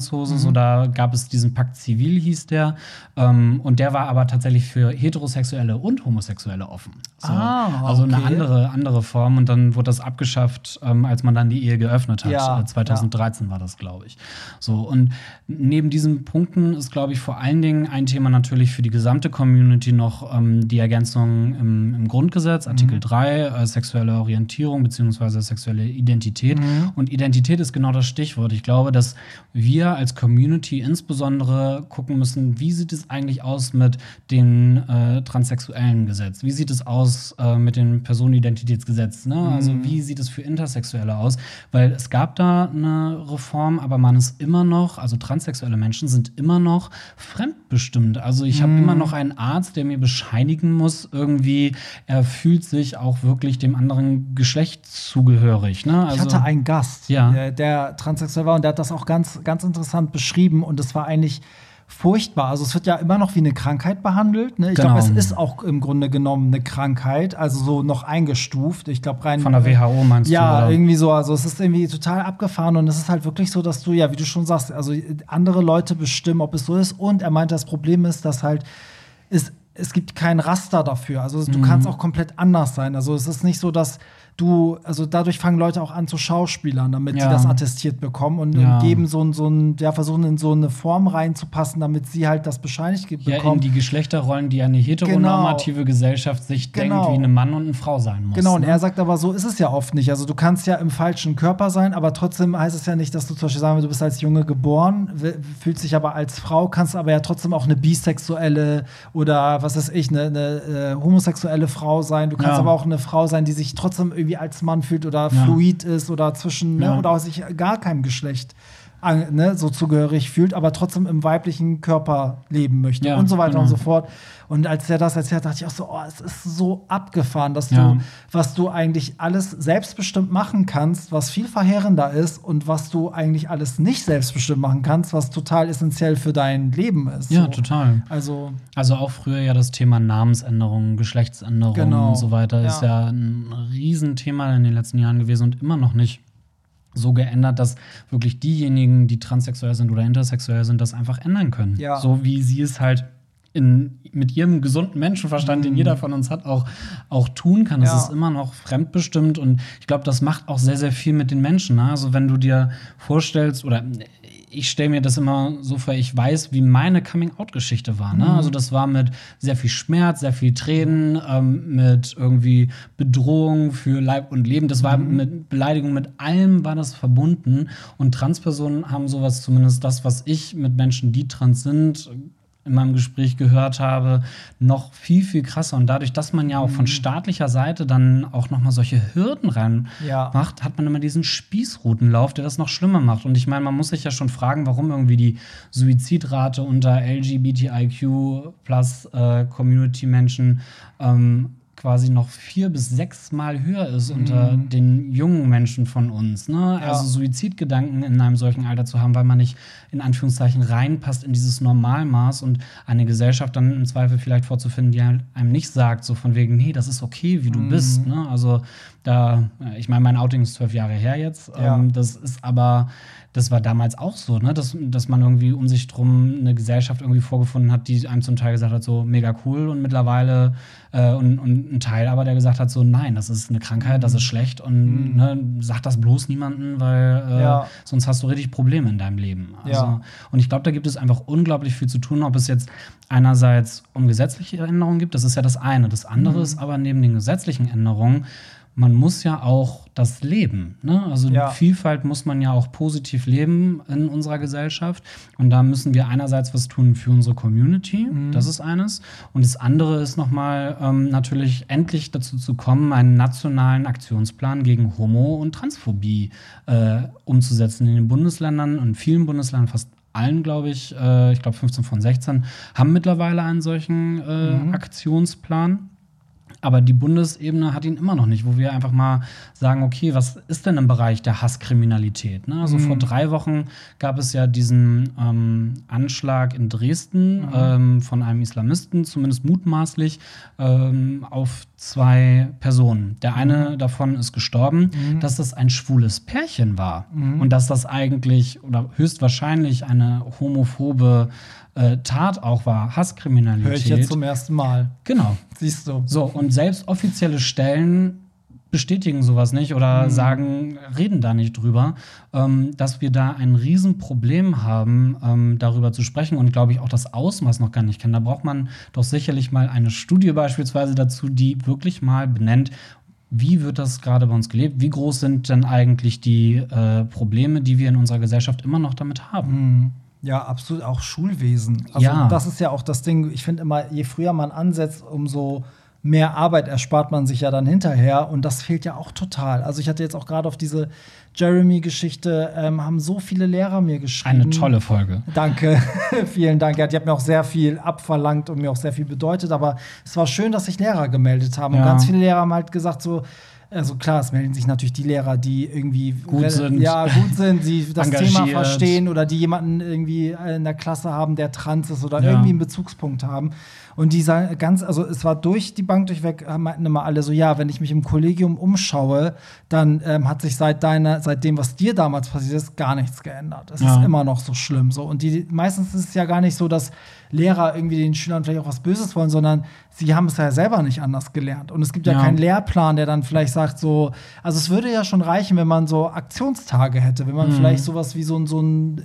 Deutsch-Franzose, Mhm. so da gab es diesen Pakt Zivil, hieß der. Ähm, und der war aber tatsächlich für Heterosexuelle und Homosexuelle offen. So, Ah, also eine okay. andere, andere Form. Und dann wurde das abgeschafft, ähm, als man dann die Ehe geöffnet hat. Ja, Äh, 2013 war das, glaube ich. So, und neben diesen Punkten ist, glaube ich, vor allen Dingen ein Thema natürlich für die gesamte Community noch ähm, die Ergänzung im, im Grundgesetz, Artikel 3, äh, sexuelle Orientierung bzw. sexuelle Identität. Und Identität ist genau das Stichwort. Ich glaube, dass wir als Community insbesondere gucken müssen, wie sieht es eigentlich aus mit dem äh, transsexuellen Gesetz? Wie sieht es aus äh, mit dem Personenidentitätsgesetz? Ne? Also wie sieht es für Intersexuelle aus? Weil es gab da eine Reform, aber man ist immer noch, also transsexuelle Menschen sind immer noch fremdbestimmt. Also ich habe immer noch einen Arzt, der mir bescheinigen muss, irgendwie, er fühlt sich auch wirklich dem anderen Geschlecht zugehörig. Ne? Also, Ich hatte einen Gast, Ja. der, der transsexuell war und der hat das auch ganz, ganz interessant beschrieben und es war eigentlich furchtbar. Also es wird ja immer noch wie eine Krankheit behandelt. Ne? Ich Genau. glaube, es ist auch im Grunde genommen eine Krankheit, also so noch eingestuft. Ich glaube rein von der WHO meinst ja, du? oder? irgendwie so. Also es ist irgendwie total abgefahren und es ist halt wirklich so, dass du, ja, wie du schon sagst, also andere Leute bestimmen, ob es so ist. Und er meinte, das Problem ist, dass halt es, es gibt kein Raster dafür. Also du Mhm. kannst auch komplett anders sein. Also es ist nicht so, dass du, also dadurch fangen Leute auch an zu Schauspielern, damit sie Ja. das attestiert bekommen und, Ja. und geben so ein, so ein, ja, versuchen in so eine Form reinzupassen, damit sie halt das bescheinigt ge- Ja, in bekommen. die Geschlechterrollen, die eine heteronormative Gesellschaft sich Genau. denkt, wie ein Mann und eine Frau sein muss. Genau, und ne? er sagt aber, so ist es ja oft nicht. Also du kannst ja im falschen Körper sein, aber trotzdem heißt es ja nicht, dass du zum Beispiel sagen wir, du bist als Junge geboren, fühlst dich aber als Frau, kannst aber ja trotzdem auch eine bisexuelle oder was weiß ich, eine, eine äh, homosexuelle Frau sein. Du kannst Ja. aber auch eine Frau sein, die sich trotzdem irgendwie als Mann fühlt oder fluid ist oder zwischen, ne, Ja. oder auch sich gar keinem Geschlecht ne, so zugehörig fühlt, aber trotzdem im weiblichen Körper leben möchte Ja, und so weiter genau. und so fort. Und als er das erzählt hat, dachte ich auch so, oh, es ist so abgefahren, dass Ja. du, was du eigentlich alles selbstbestimmt machen kannst, was viel verheerender ist und was du eigentlich alles nicht selbstbestimmt machen kannst, was total essentiell für dein Leben ist. Ja, so. total. Also, Also auch früher ja das Thema Namensänderung, Geschlechtsänderung Genau. und so weiter ist Ja. ja ein Riesenthema in den letzten Jahren gewesen und immer noch nicht so geändert, dass wirklich diejenigen, die transsexuell sind oder intersexuell sind, das einfach ändern können. Ja. So wie sie es halt in, mit ihrem gesunden Menschenverstand, den jeder von uns hat, auch, auch tun kann. Es Ja. ist immer noch fremdbestimmt und ich glaube, das macht auch sehr, sehr viel mit den Menschen. Ne? Also wenn du dir vorstellst, oder ich stelle mir das immer so vor, ich weiß, wie meine Coming-out-Geschichte war. Ne? Also das war mit sehr viel Schmerz, sehr viel Tränen, ähm, mit irgendwie Bedrohung für Leib und Leben. Das war mit Beleidigung, mit allem war das verbunden. Und Transpersonen haben sowas, zumindest das, was ich mit Menschen, die trans sind, in meinem Gespräch gehört habe, noch viel, viel krasser. Und dadurch, dass man ja auch von staatlicher Seite dann auch noch mal solche Hürden rein Ja. macht, hat man immer diesen Spießrutenlauf, der das noch schlimmer macht. Und ich meine, man muss sich ja schon fragen, warum irgendwie die Suizidrate unter LGBTIQ plus äh, Community-Menschen ähm, quasi noch vier bis sechs Mal höher ist unter den jungen Menschen von uns. Ne? Also Suizidgedanken in einem solchen Alter zu haben, weil man nicht in Anführungszeichen reinpasst in dieses Normalmaß und eine Gesellschaft dann im Zweifel vielleicht vorzufinden, die einem nicht sagt, so von wegen, nee, das ist okay, wie du bist. Ne? Also da, äh, ich meine, mein Outing ist zwölf Jahre her jetzt. Ja. Ähm, das ist aber, das war damals auch so, ne? dass, dass man irgendwie um sich drum eine Gesellschaft irgendwie vorgefunden hat, die einem zum Teil gesagt hat, so mega cool und mittlerweile äh, und, und ein Teil aber, der gesagt hat, so nein, das ist eine Krankheit, das ist schlecht und ne, sag das bloß niemanden, weil äh, Ja. sonst hast du richtig Probleme in deinem Leben. Also, Ja. Und ich glaube, da gibt es einfach unglaublich viel zu tun, ob es jetzt einerseits um gesetzliche Änderungen gibt, das ist ja das eine. Das andere ist aber neben den gesetzlichen Änderungen, man muss ja auch das leben. Ne? Also Ja. Vielfalt muss man ja auch positiv leben in unserer Gesellschaft. Und da müssen wir einerseits was tun für unsere Community. Das ist eines. Und das andere ist nochmal ähm, natürlich endlich dazu zu kommen, einen nationalen Aktionsplan gegen Homo- und Transphobie äh, umzusetzen in den Bundesländern und vielen Bundesländern, fast allen, glaube ich, äh, ich glaube 15 von 16, haben mittlerweile einen solchen äh, Aktionsplan. Aber die Bundesebene hat ihn immer noch nicht, wo wir einfach mal sagen, okay, was ist denn im Bereich der Hasskriminalität? Ne? Also vor drei Wochen gab es ja diesen ähm, Anschlag in Dresden ähm, von einem Islamisten, zumindest mutmaßlich, ähm, auf zwei Personen. Der eine davon ist gestorben, dass das ein schwules Pärchen war und dass das eigentlich oder höchstwahrscheinlich eine homophobe äh, Tat auch war, Hasskriminalität. Höre ich jetzt zum ersten Mal. genau. Siehst du. So, und selbst offizielle Stellen bestätigen sowas nicht oder sagen, reden da nicht drüber, ähm, dass wir da ein Riesenproblem haben, ähm, darüber zu sprechen und glaube ich auch das Ausmaß noch gar nicht kennen. Da braucht man doch sicherlich mal eine Studie beispielsweise dazu, die wirklich mal benennt, wie wird das gerade bei uns gelebt? Wie groß sind denn eigentlich die äh, Probleme, die wir in unserer Gesellschaft immer noch damit haben? Ja, absolut auch Schulwesen. Also Ja. das ist ja auch das Ding, ich finde immer, je früher man ansetzt, umso mehr Arbeit erspart man sich ja dann hinterher und das fehlt ja auch total. Also ich hatte jetzt auch gerade auf diese Jeremy-Geschichte, ähm, haben so viele Lehrer mir geschrieben. Eine tolle Folge. Danke, vielen Dank. Ja, die hat mir auch sehr viel abverlangt und mir auch sehr viel bedeutet. Aber es war schön, dass sich Lehrer gemeldet haben. Und Ja. ganz viele Lehrer haben halt gesagt, so, also klar, es melden sich natürlich die Lehrer, die irgendwie Gut sind. Ja, gut sind, die das Thema verstehen oder die jemanden irgendwie in der Klasse haben, der trans ist oder Ja. irgendwie einen Bezugspunkt haben. Und die sagen ganz, also es war durch die Bank durchweg, äh, meinten immer alle so, ja, wenn ich mich im Kollegium umschaue, dann ähm, hat sich seit deiner, seit dem, was dir damals passiert ist, gar nichts geändert. Es Ja. ist immer noch so schlimm. So. Und die, meistens ist es ja gar nicht so, dass Lehrer irgendwie den Schülern vielleicht auch was Böses wollen, sondern sie haben es ja selber nicht anders gelernt. Und es gibt ja, Ja. keinen Lehrplan, der dann vielleicht sagt, so, also es würde ja schon reichen, wenn man so Aktionstage hätte, wenn man Mhm. vielleicht sowas wie so ein, so ein, äh,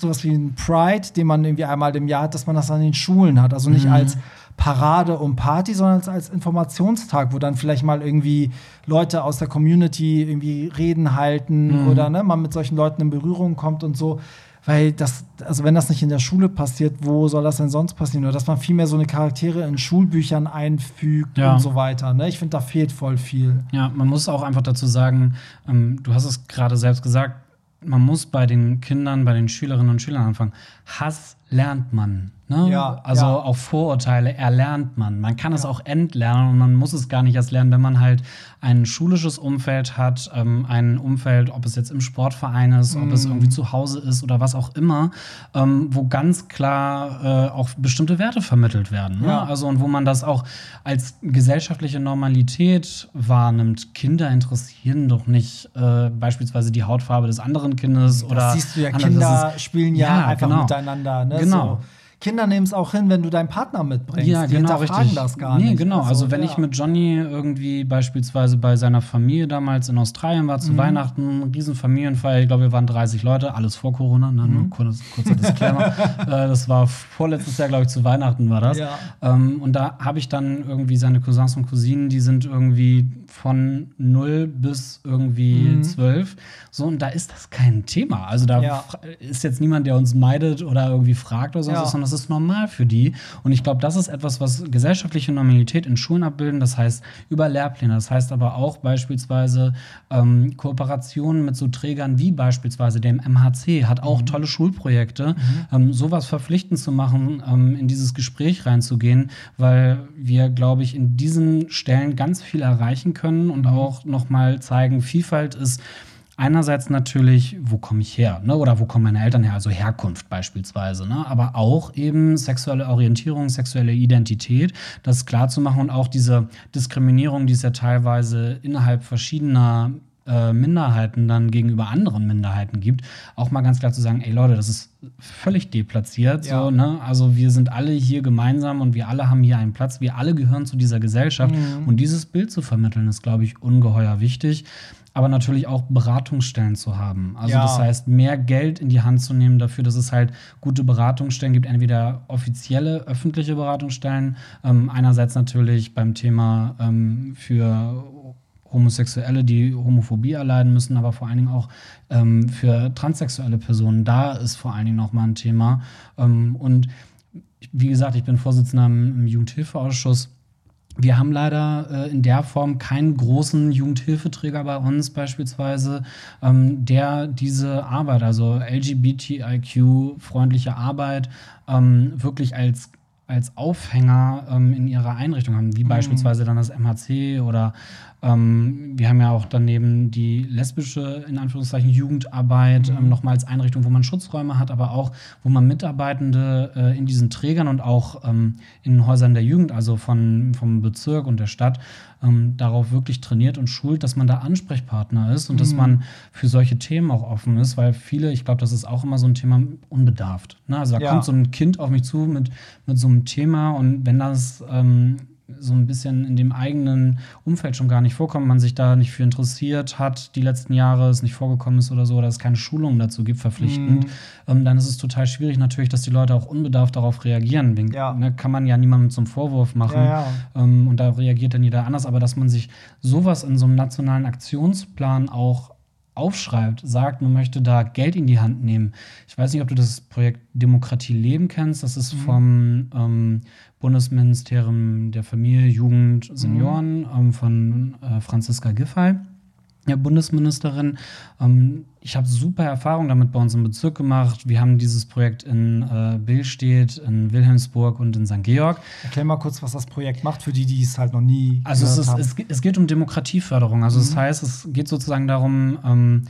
sowas wie ein Pride, den man irgendwie einmal im Jahr hat, dass man das an den Schulen hat. Also nicht Mhm. als Parade und Party, sondern als, als Informationstag, wo dann vielleicht mal irgendwie Leute aus der Community irgendwie Reden halten Mhm. oder ne, man mit solchen Leuten in Berührung kommt und so. Weil das, also wenn das nicht in der Schule passiert, wo soll das denn sonst passieren? Oder dass man vielmehr so eine Charaktere in Schulbüchern einfügt Ja. und so weiter. Ne? Ich finde, da fehlt voll viel. Ja, man muss auch einfach dazu sagen, ähm, du hast es gerade selbst gesagt, man muss bei den Kindern, bei den Schülerinnen und Schülern anfangen. Hass lernt man. Ne? Ja, also ja. auch Vorurteile erlernt man. Man kann es auch entlernen und man muss es gar nicht erst lernen, wenn man halt ein schulisches Umfeld hat, ähm, ein Umfeld, ob es jetzt im Sportverein ist, ob Mhm. es irgendwie zu Hause ist oder was auch immer, ähm, wo ganz klar äh, auch bestimmte Werte vermittelt werden. Ne? Ja. Also und wo man das auch als gesellschaftliche Normalität wahrnimmt. Kinder interessieren doch nicht äh, beispielsweise die Hautfarbe des anderen Kindes oder das siehst du ja, andere- Kinder ist- spielen ja, Ja, einfach genau. miteinander. Ne? Genau. So. Kinder nehmen es auch hin, wenn du deinen Partner mitbringst. Ja, Die genau, hinterfragen richtig. das gar nee, nicht. genau. Also, wenn ja. ich mit Johnny irgendwie beispielsweise bei seiner Familie damals in Australien war, Mhm. zu Weihnachten, riesen Familienfeier, ich glaube, wir waren 30 Leute, alles vor Corona, ne? Mhm. nur kurz, kurzer Disclaimer. äh, das war vorletztes Jahr, glaube ich, zu Weihnachten war das. Ja. Ähm, und da habe ich dann irgendwie seine Cousins und Cousinen, die sind irgendwie von 0 bis irgendwie Mhm. 12. So, und da ist das kein Thema. Also da Ja. ist jetzt niemand, der uns meidet oder irgendwie fragt oder sonst Ja. was, sondern das ist normal für die. Und ich glaube, das ist etwas, was gesellschaftliche Normalität in Schulen abbilden. Das heißt, über Lehrpläne. Das heißt aber auch beispielsweise ähm, Kooperationen mit so Trägern wie beispielsweise dem MHC hat auch tolle Schulprojekte. Ähm, sowas verpflichtend zu machen, ähm, in dieses Gespräch reinzugehen, weil wir, glaube ich, in diesen Stellen ganz viel erreichen können und auch nochmal zeigen, Vielfalt ist Einerseits natürlich, wo komme ich her, ne? oder wo kommen meine Eltern her, also Herkunft beispielsweise, ne? aber auch eben sexuelle Orientierung, sexuelle Identität, das klar zu machen und auch diese Diskriminierung, die es ja teilweise innerhalb verschiedener äh, Minderheiten dann gegenüber anderen Minderheiten gibt, auch mal ganz klar zu sagen, ey Leute, das ist völlig deplatziert, Ja. so, ne? also wir sind alle hier gemeinsam und wir alle haben hier einen Platz, wir alle gehören zu dieser Gesellschaft und dieses Bild zu vermitteln ist, glaube ich, ungeheuer wichtig aber natürlich auch Beratungsstellen zu haben. Also Ja. das heißt, mehr Geld in die Hand zu nehmen dafür, dass es halt gute Beratungsstellen gibt, entweder offizielle, öffentliche Beratungsstellen, ähm, einerseits natürlich beim Thema ähm, für Homosexuelle, die Homophobie erleiden müssen, aber vor allen Dingen auch ähm, für transsexuelle Personen. Da ist vor allen Dingen nochmal ein Thema. Ähm, und wie gesagt, ich bin Vorsitzender im, im Jugendhilfeausschuss. Wir haben leider äh, in der Form keinen großen Jugendhilfeträger bei uns beispielsweise, ähm, der diese Arbeit, also LGBTIQ-freundliche Arbeit, ähm, wirklich als als Aufhänger ähm, in ihrer Einrichtung haben, wie beispielsweise dann das MHC oder ähm, wir haben ja auch daneben die lesbische, in Anführungszeichen, Jugendarbeit ähm, nochmal als Einrichtung, wo man Schutzräume hat, aber auch, wo man Mitarbeitende äh, in diesen Trägern und auch ähm, in Häusern der Jugend, also von, vom Bezirk und der Stadt, ähm, darauf wirklich trainiert und schult, dass man da Ansprechpartner ist und dass man für solche Themen auch offen ist, weil viele, ich glaube, das ist auch immer so ein Thema unbedarft. Ne? Also da Ja. kommt so ein Kind auf mich zu mit, mit so einem Thema und wenn das ähm, so ein bisschen in dem eigenen Umfeld schon gar nicht vorkommt, man sich da nicht für interessiert hat, die letzten Jahre es nicht vorgekommen ist oder so, oder es keine Schulungen dazu gibt, verpflichtend, ähm, dann ist es total schwierig natürlich, dass die Leute auch unbedarft darauf reagieren. Wegen, Ja. ne, kann man ja niemandem zum Vorwurf machen. Ja, ja. Ähm, und da reagiert dann jeder anders, aber dass man sich sowas in so einem nationalen Aktionsplan auch aufschreibt, sagt, man möchte da Geld in die Hand nehmen. Ich weiß nicht, ob du das Projekt Demokratie leben kennst. Das ist vom ähm, Bundesministerium der Familie, Jugend, Senioren ähm, von äh, Franziska Giffey, der Bundesministerin. Ähm, ich habe super Erfahrungen damit bei uns im Bezirk gemacht. Wir haben dieses Projekt in äh, Billstedt, in Wilhelmsburg und in St. Georg. Erklär mal kurz, was das Projekt macht, für die, die es halt noch nie Also es, ist, haben. es, es geht um Demokratieförderung. Also das heißt, es geht sozusagen darum, ähm,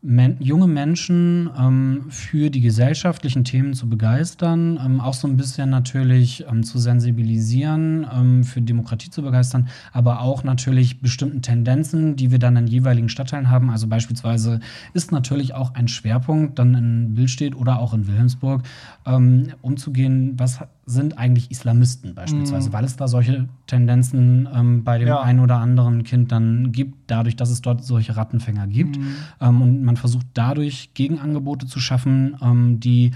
men junge Menschen ähm, für die gesellschaftlichen Themen zu begeistern, ähm, auch so ein bisschen natürlich ähm, zu sensibilisieren, ähm, für Demokratie zu begeistern, aber auch natürlich bestimmten Tendenzen, die wir dann in jeweiligen Stadtteilen haben. Also beispielsweise ist natürlich auch ein Schwerpunkt dann in Billstedt oder auch in Wilhelmsburg, ähm, umzugehen, was sind eigentlich Islamisten beispielsweise, weil es da solche Tendenzen ähm, bei dem Ja. einen oder anderen Kind dann gibt, dadurch, dass es dort solche Rattenfänger gibt. Mhm. Ähm, und man versucht dadurch Gegenangebote zu schaffen, ähm, die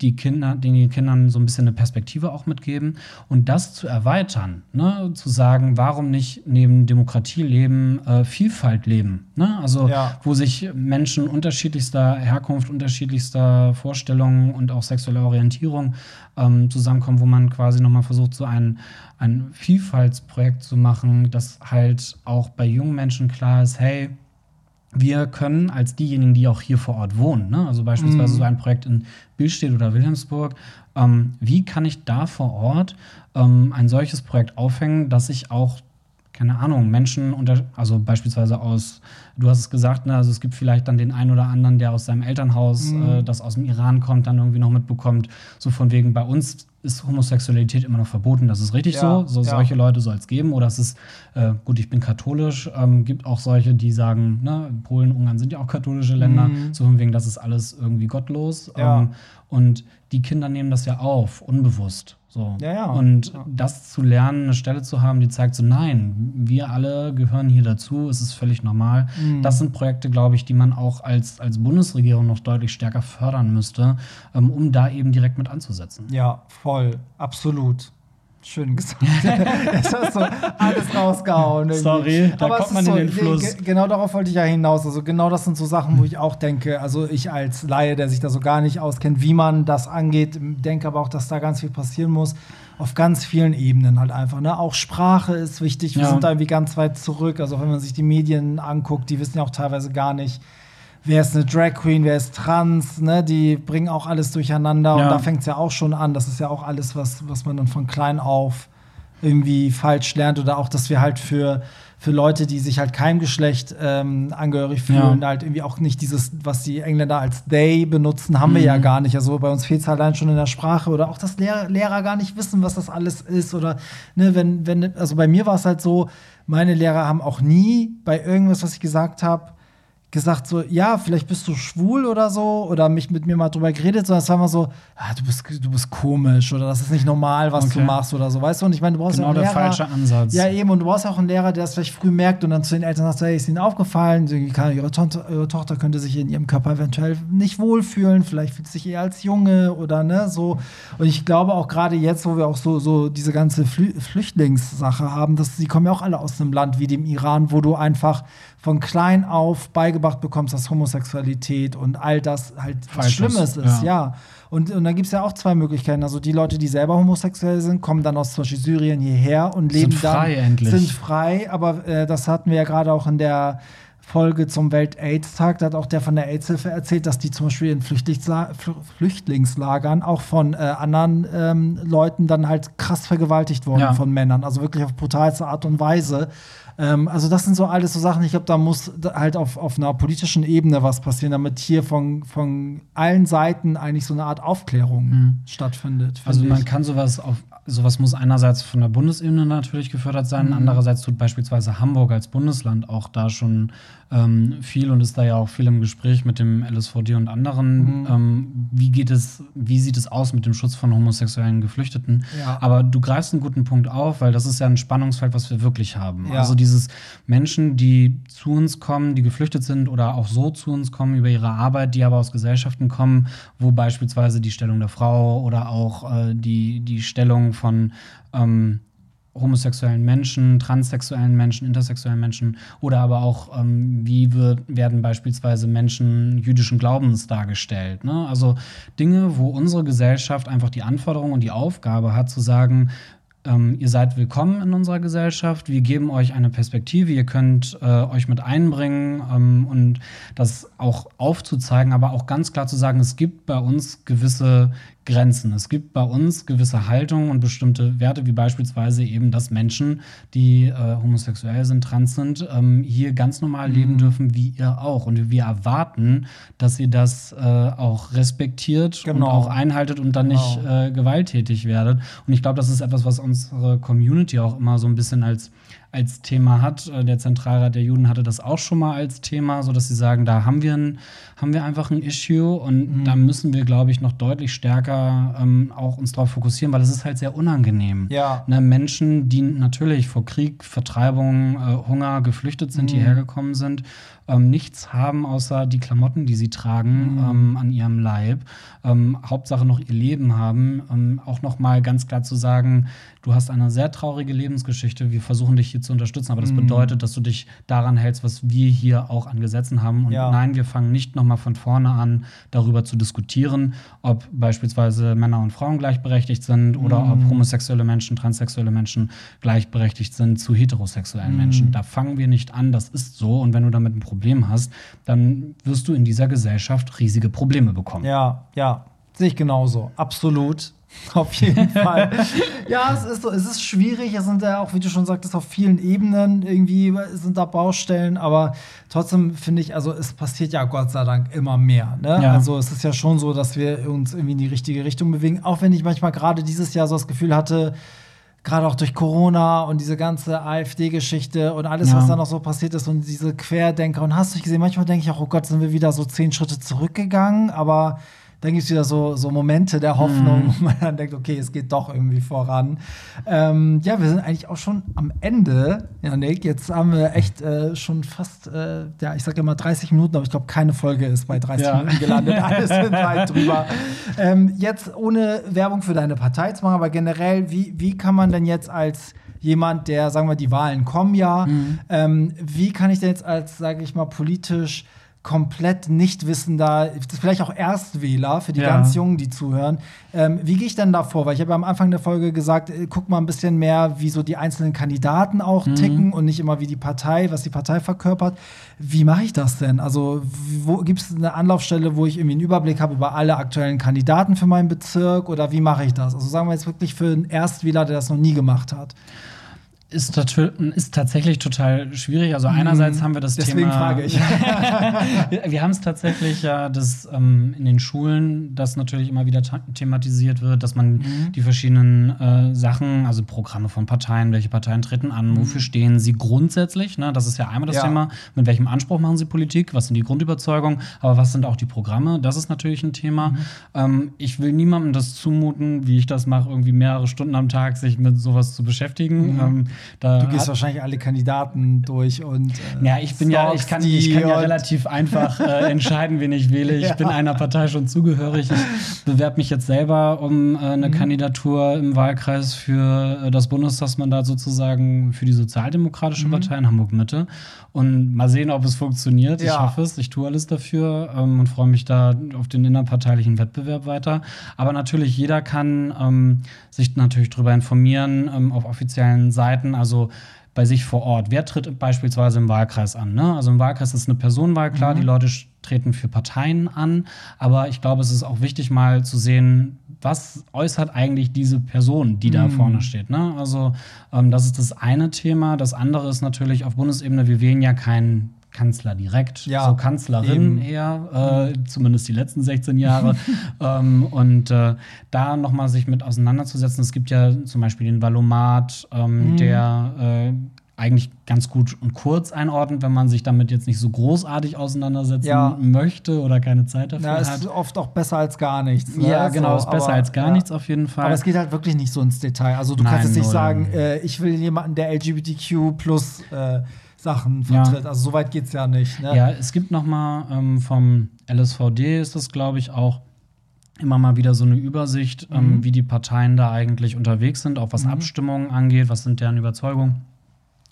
die Kinder, den Kindern so ein bisschen eine Perspektive auch mitgeben und das zu erweitern, ne? zu sagen, warum nicht neben Demokratie leben, äh, Vielfalt leben, ne? also Ja. wo sich Menschen unterschiedlichster Herkunft, unterschiedlichster Vorstellungen und auch sexuelle Orientierung ähm, zusammenkommen, wo man quasi nochmal versucht, so ein, ein Vielfaltsprojekt zu machen, das halt auch bei jungen Menschen klar ist, hey, wir können als diejenigen, die auch hier vor Ort wohnen, ne? also beispielsweise Mhm. so ein Projekt in Billstedt oder Wilhelmsburg, ähm, wie kann ich da vor Ort ähm, ein solches Projekt aufhängen, dass ich auch keine Ahnung, Menschen unter, also beispielsweise aus, du hast es gesagt, ne, also es gibt vielleicht dann den einen oder anderen, der aus seinem Elternhaus, Mhm. äh, das aus dem Iran kommt, dann irgendwie noch mitbekommt, so von wegen, bei uns ist Homosexualität immer noch verboten, das ist richtig Ja, so, so ja. solche Leute soll es geben, oder es ist, äh, gut, ich bin katholisch, ähm, gibt auch solche, die sagen, ne, Polen, Ungarn sind ja auch katholische Länder, Mhm. so von wegen, das ist alles irgendwie gottlos, Ja. ähm, und die Kinder nehmen das ja auf, unbewusst. So. Ja, ja. Und das zu lernen, eine Stelle zu haben, die zeigt so, nein, wir alle gehören hier dazu, es ist völlig normal. Mhm. Das sind Projekte, glaube ich, die man auch als, als Bundesregierung noch deutlich stärker fördern müsste, ähm, um da eben direkt mit anzusetzen. Ja, voll, absolut. Schön gesagt. Jetzt hast du alles rausgehauen. irgendwie. Sorry, da Aber kommt man ist in so, den Fluss. ge- Genau darauf wollte ich ja hinaus. Also genau das sind so Sachen, wo ich auch denke, also ich als Laie, der sich da so gar nicht auskennt, wie man das angeht, denke aber auch, dass da ganz viel passieren muss. Auf ganz vielen Ebenen halt einfach. Ne? Auch Sprache ist wichtig. Wir Ja. sind da irgendwie ganz weit zurück. Also wenn man sich die Medien anguckt, die wissen ja auch teilweise gar nicht, wer ist eine Drag Queen, wer ist trans, ne? Die bringen auch alles durcheinander. Ja. Und da fängt es ja auch schon an. Das ist ja auch alles, was, was man dann von klein auf irgendwie falsch lernt. Oder auch, dass wir halt für, für Leute, die sich halt keinem Geschlecht ähm, angehörig fühlen, Ja. halt irgendwie auch nicht dieses, was die Engländer als they benutzen, haben wir Mhm. ja gar nicht. Also bei uns fehlt es allein schon in der Sprache oder auch, dass Lehrer, Lehrer gar nicht wissen, was das alles ist. Oder ne, wenn, wenn, also bei mir war es halt so, meine Lehrer haben auch nie bei irgendwas, was ich gesagt habe, gesagt so, ja, vielleicht bist du schwul oder so oder mich mit mir mal drüber geredet, sondern es war immer so, ah, du bist du bist komisch oder das ist nicht normal, was du Okay. machst oder so, weißt du? Und ich meine, du brauchst ja Genau auch einen der Lehrer, falsche Ansatz. Ja, eben und du brauchst ja auch einen Lehrer, der das vielleicht früh merkt und dann zu den Eltern sagt, hey, ist ihnen aufgefallen, ihre, Tochter, ihre Tochter könnte sich in ihrem Körper eventuell nicht wohlfühlen, vielleicht fühlt sie sich eher als Junge oder ne, so. Und ich glaube auch gerade jetzt, wo wir auch so, so diese ganze Flü Flüchtlingssache haben, dass die kommen ja auch alle aus einem Land wie dem Iran, wo du einfach von klein auf beigebracht bekommst, dass Homosexualität und all das halt was Schlimmes ist, ja. ja. Und, und da gibt es ja auch zwei Möglichkeiten. Also die Leute, die selber homosexuell sind, kommen dann aus zum Beispiel Syrien hierher und leben Sind frei dann, endlich. sind frei. Aber äh, das hatten wir ja gerade auch in der Folge zum Welt-AIDS-Tag. Da hat auch der von der AIDS-Hilfe erzählt, dass die zum Beispiel in Flüchtlingsla Fl Flüchtlingslagern auch von äh, anderen ähm, Leuten dann halt krass vergewaltigt wurden Ja. von Männern. Also wirklich auf brutalste Art und Weise. Ähm, also das sind so alles so Sachen, ich glaube, da muss halt auf, auf einer politischen Ebene was passieren, damit hier von, von allen Seiten eigentlich so eine Art Aufklärung stattfindet. Also man ich. kann sowas auf sowas muss einerseits von der Bundesebene natürlich gefördert sein, Mhm. andererseits tut beispielsweise Hamburg als Bundesland auch da schon ähm, viel und ist da ja auch viel im Gespräch mit dem LSVD und anderen. Mhm. Ähm, wie geht es, wie sieht es aus mit dem Schutz von homosexuellen Geflüchteten? Ja. Aber du greifst einen guten Punkt auf, weil das ist ja ein Spannungsfeld, was wir wirklich haben. Ja. Also dieses Menschen, die zu uns kommen, die geflüchtet sind oder auch so zu uns kommen über ihre Arbeit, die aber aus Gesellschaften kommen, wo beispielsweise die Stellung der Frau oder auch äh, die, die Stellung von ähm, homosexuellen Menschen, transsexuellen Menschen, intersexuellen Menschen oder aber auch, ähm, wie wird, werden beispielsweise Menschen jüdischen Glaubens dargestellt. Ne? Also Dinge, wo unsere Gesellschaft einfach die Anforderung und die Aufgabe hat zu sagen, ähm, ihr seid willkommen in unserer Gesellschaft, wir geben euch eine Perspektive, ihr könnt äh, euch mit einbringen ähm, und das auch aufzuzeigen, aber auch ganz klar zu sagen, es gibt bei uns gewisse Grenzen. Es gibt bei uns gewisse Haltungen und bestimmte Werte, wie beispielsweise eben, dass Menschen, die äh, homosexuell sind, trans sind, ähm, hier ganz normal leben dürfen, wie ihr auch. Und wir erwarten, dass ihr das äh, auch respektiert Genau. und auch einhaltet und dann nicht Genau. äh, gewalttätig werdet. Und ich glaube, das ist etwas, was unsere Community auch immer so ein bisschen als als Thema hat. Äh, Der Zentralrat der Juden hatte das auch schon mal als Thema, so dass sie sagen, da haben wir ein, haben wir einfach ein Issue und Mhm. da müssen wir, glaube ich, noch deutlich stärker ähm, auch uns darauf fokussieren, weil es ist halt sehr unangenehm. Ja. Ne, Menschen, die natürlich vor Krieg, Vertreibung, äh, Hunger geflüchtet sind, Mhm. hierher gekommen sind, ähm, nichts haben außer die Klamotten, die sie tragen Mhm. ähm, an ihrem Leib, ähm, Hauptsache noch ihr Leben haben, ähm, auch noch mal ganz klar zu sagen, du hast eine sehr traurige Lebensgeschichte, wir versuchen dich hier zu unterstützen. Aber das mhm. bedeutet, dass du dich daran hältst, was wir hier auch an Gesetzen haben. Und ja. nein, wir fangen nicht nochmal von vorne an, darüber zu diskutieren, ob beispielsweise Männer und Frauen gleichberechtigt sind oder mhm. ob homosexuelle Menschen, transsexuelle Menschen gleichberechtigt sind zu heterosexuellen mhm. Menschen. Da fangen wir nicht an, das ist so. Und wenn du damit ein Problem hast, dann wirst du in dieser Gesellschaft riesige Probleme bekommen. Ja, ja, sehe ich genauso. Absolut. Auf jeden Fall. ja, es ist so, es ist schwierig. Es sind ja auch, wie du schon sagtest, auf vielen Ebenen irgendwie sind da Baustellen, aber trotzdem finde ich, also es passiert ja Gott sei Dank immer mehr. Ne? Ja. Also es ist ja schon so, dass wir uns irgendwie in die richtige Richtung bewegen. Auch wenn ich manchmal gerade dieses Jahr so das Gefühl hatte, gerade auch durch Corona und diese ganze AfD-Geschichte und alles, ja. was da noch so passiert ist und diese Querdenker und hast du gesehen, manchmal denke ich auch, oh Gott, sind wir wieder so zehn Schritte zurückgegangen, aber dann gibt es wieder so, so Momente der Hoffnung, mm. wo man dann denkt, okay, es geht doch irgendwie voran. Ähm, ja, wir sind eigentlich auch schon am Ende, Janik. Jetzt haben wir echt äh, schon fast, äh, ja, ich sage immer 30 Minuten, aber ich glaube, keine Folge ist bei 30 ja. Minuten gelandet. Alles sind weit drüber. Ähm, jetzt ohne Werbung für deine Partei zu machen, aber generell, wie, wie kann man denn jetzt als jemand, der, sagen wir, die Wahlen kommen ja, mhm. ähm, wie kann ich denn jetzt als, sage ich mal, politisch komplett Nichtwissender, vielleicht auch Erstwähler für die ja. ganz Jungen, die zuhören. Ähm, wie gehe ich denn da vor? Weil ich habe am Anfang der Folge gesagt, äh, guck mal ein bisschen mehr, wie so die einzelnen Kandidaten auch mhm. ticken und nicht immer wie die Partei, was die Partei verkörpert. Wie mache ich das denn? Also, wo gibt es eine Anlaufstelle, wo ich irgendwie einen Überblick habe über alle aktuellen Kandidaten für meinen Bezirk oder wie mache ich das? Also sagen wir jetzt wirklich für einen Erstwähler, der das noch nie gemacht hat ist, ist tatsächlich total schwierig. Also einerseits mhm. haben wir das Deswegen Thema. Deswegen frage ich. wir haben es tatsächlich ja, dass ähm, in den Schulen das natürlich immer wieder thematisiert wird, dass man mhm. die verschiedenen äh, Sachen, also Programme von Parteien, welche Parteien treten an, mhm. wofür stehen sie grundsätzlich. Ne? Das ist ja einmal das ja. Thema, mit welchem Anspruch machen sie Politik, was sind die Grundüberzeugungen, aber was sind auch die Programme? Das ist natürlich ein Thema. Mhm. Ähm, ich will niemandem das zumuten, wie ich das mache, irgendwie mehrere Stunden am Tag sich mit sowas zu beschäftigen. Mhm. Ähm, da du gehst wahrscheinlich alle Kandidaten durch und. Äh, ja, ich bin ja, ich kann, ich kann ja relativ einfach äh, entscheiden, wen ich wähle. Ich ja. bin einer Partei schon zugehörig. Ich bewerbe mich jetzt selber um äh, eine mhm. Kandidatur im Wahlkreis für äh, das Bundestagsmandat sozusagen für die Sozialdemokratische mhm. Partei in Hamburg Mitte. Und mal sehen, ob es funktioniert. Ja. Ich hoffe es. Ich tue alles dafür ähm, und freue mich da auf den innerparteilichen Wettbewerb weiter. Aber natürlich, jeder kann ähm, sich natürlich darüber informieren ähm, auf offiziellen Seiten. Also bei sich vor Ort. Wer tritt beispielsweise im Wahlkreis an? Ne? Also im Wahlkreis ist eine Personenwahl, klar, mhm. die Leute treten für Parteien an, aber ich glaube, es ist auch wichtig, mal zu sehen, was äußert eigentlich diese Person, die da mhm. vorne steht. Ne? Also ähm, das ist das eine Thema. Das andere ist natürlich auf Bundesebene, wir wählen ja keinen Kanzler direkt, ja, so Kanzlerin eben. eher, äh, zumindest die letzten 16 Jahre. ähm, und äh, da nochmal sich mit auseinanderzusetzen. Es gibt ja zum Beispiel den Valomat, ähm, mhm. der äh, eigentlich ganz gut und kurz einordnet, wenn man sich damit jetzt nicht so großartig auseinandersetzen ja. möchte oder keine Zeit dafür ja, ist hat. Ist oft auch besser als gar nichts. Ne? Ja, genau, so, ist besser aber, als gar ja. nichts auf jeden Fall. Aber es geht halt wirklich nicht so ins Detail. Also du Nein, kannst jetzt nicht sagen, äh, ich will jemanden, der LGBTQ plus äh, Sachen vertritt. Ja. Also so weit geht es ja nicht. Ne? Ja, es gibt noch mal ähm, vom LSVD ist das, glaube ich, auch immer mal wieder so eine Übersicht, ähm, mhm. ähm, wie die Parteien da eigentlich unterwegs sind, auch was mhm. Abstimmungen angeht, was sind deren Überzeugungen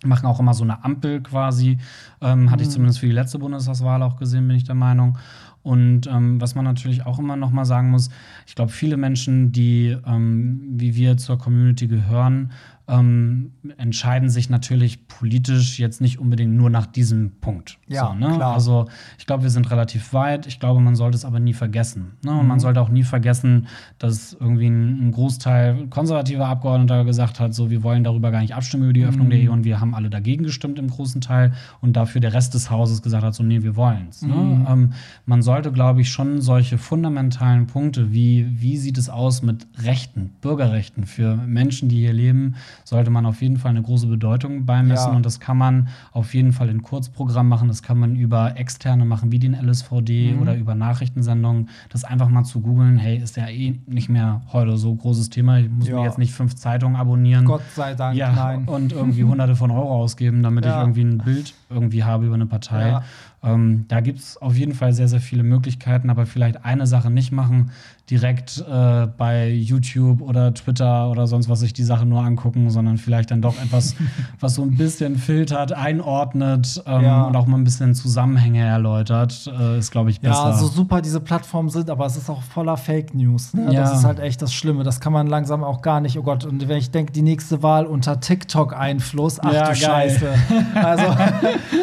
machen auch immer so eine Ampel quasi. Ähm, hatte ich mhm. zumindest für die letzte Bundestagswahl auch gesehen, bin ich der Meinung. Und ähm, was man natürlich auch immer noch mal sagen muss, ich glaube, viele Menschen, die ähm, wie wir zur Community gehören, ähm, entscheiden sich natürlich politisch jetzt nicht unbedingt nur nach diesem Punkt. Ja, so, ne? klar. Also ich glaube, wir sind relativ weit. Ich glaube, man sollte es aber nie vergessen. Ne? Und mhm. man sollte auch nie vergessen, dass irgendwie ein, Großteil konservativer Abgeordneter gesagt hat, so wir wollen darüber gar nicht abstimmen über die Öffnung mhm. der Ehe und wir haben alle dagegen gestimmt im großen Teil und dafür der Rest des Hauses gesagt hat, so nee, wir wollen es. Ne? Mhm. Ne? Ähm, man sollte, glaube ich, schon solche fundamentalen Punkte wie wie sieht es aus mit Rechten, Bürgerrechten für Menschen, die hier leben, sollte man auf jeden Fall eine große Bedeutung beimessen. Ja. Und das kann man auf jeden Fall in Kurzprogramm machen. Das kann man über externe machen, wie den LSVD mhm. oder über Nachrichtensendungen. Das einfach mal zu googeln, hey, ist ja eh nicht mehr heute so großes Thema. Ich muss ja. mir jetzt nicht fünf Zeitungen abonnieren. Gott sei Dank, ja, nein. Und irgendwie hunderte von Euro ausgeben, damit ja. ich irgendwie ein Bild irgendwie habe über eine Partei. Ähm, da gibt es auf jeden Fall sehr, sehr viele Möglichkeiten, aber vielleicht eine Sache nicht machen, direkt äh, bei YouTube oder Twitter oder sonst was sich die Sache nur angucken sondern vielleicht dann doch etwas, was so ein bisschen filtert, einordnet ähm, Ja. und auch mal ein bisschen Zusammenhänge erläutert, äh, ist, glaube ich, besser. Ja, so super diese Plattformen sind, aber es ist auch voller Fake News. Ne? Ja. Das ist halt echt das Schlimme. Das kann man langsam auch gar nicht. Oh Gott, und wenn ich denke, die nächste Wahl unter TikTok-Einfluss, ach Ja, du geil. Scheiße. Also,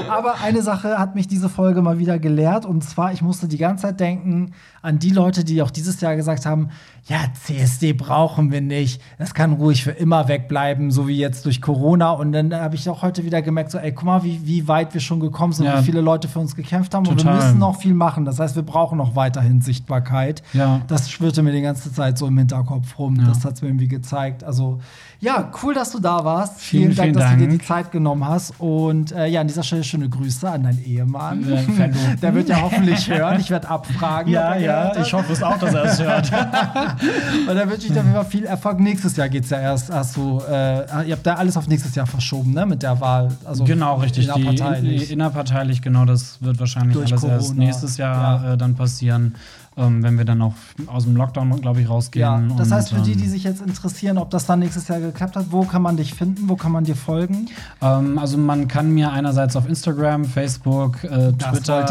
aber eine Sache hat mich diese Folge mal wieder gelehrt. Und zwar, ich musste die ganze Zeit denken an die Leute, die auch dieses Jahr gesagt haben: Ja, CSD brauchen wir nicht. Das kann ruhig für immer wegbleiben, so wie jetzt durch Corona. Und dann habe ich auch heute wieder gemerkt: so, ey, guck mal, wie, wie weit wir schon gekommen sind, Ja. wie viele Leute für uns gekämpft haben. Und wir Total. müssen noch viel machen. Das heißt, wir brauchen noch weiterhin Sichtbarkeit. Ja. Das schwirrte mir die ganze Zeit so im Hinterkopf rum. Ja. Das hat es mir irgendwie gezeigt. Also, ja, cool, dass du da warst. Vielen, vielen dass du dir die Dank. Zeit genommen hast. Und äh, ja, an dieser Stelle schöne Grüße an deinen Ehemann. Ja. Der wird ja hoffentlich hören. Ich werde abfragen. ja, ja, ich hoffe es auch, dass er es hört. Und dann wünsche ich dir auf jeden Fall viel Erfolg. Nächstes Jahr geht es ja erst. Hast du, äh, ihr habt da alles auf nächstes Jahr verschoben, ne? Mit der Wahl. Also genau, richtig. Innerparteilich. die, innerparteilich, genau, das wird wahrscheinlich Durch alles erst Corona. nächstes Jahr Ja. äh, dann passieren, ähm, wenn wir dann auch aus dem Lockdown, glaube ich, rausgehen. ja, das heißt, für die, die sich jetzt interessieren, ob das dann nächstes Jahr geklappt hat, wo kann man dich finden? Wo kann man dir folgen? Ähm, also man kann mir einerseits auf Instagram, Facebook, äh, Twitter.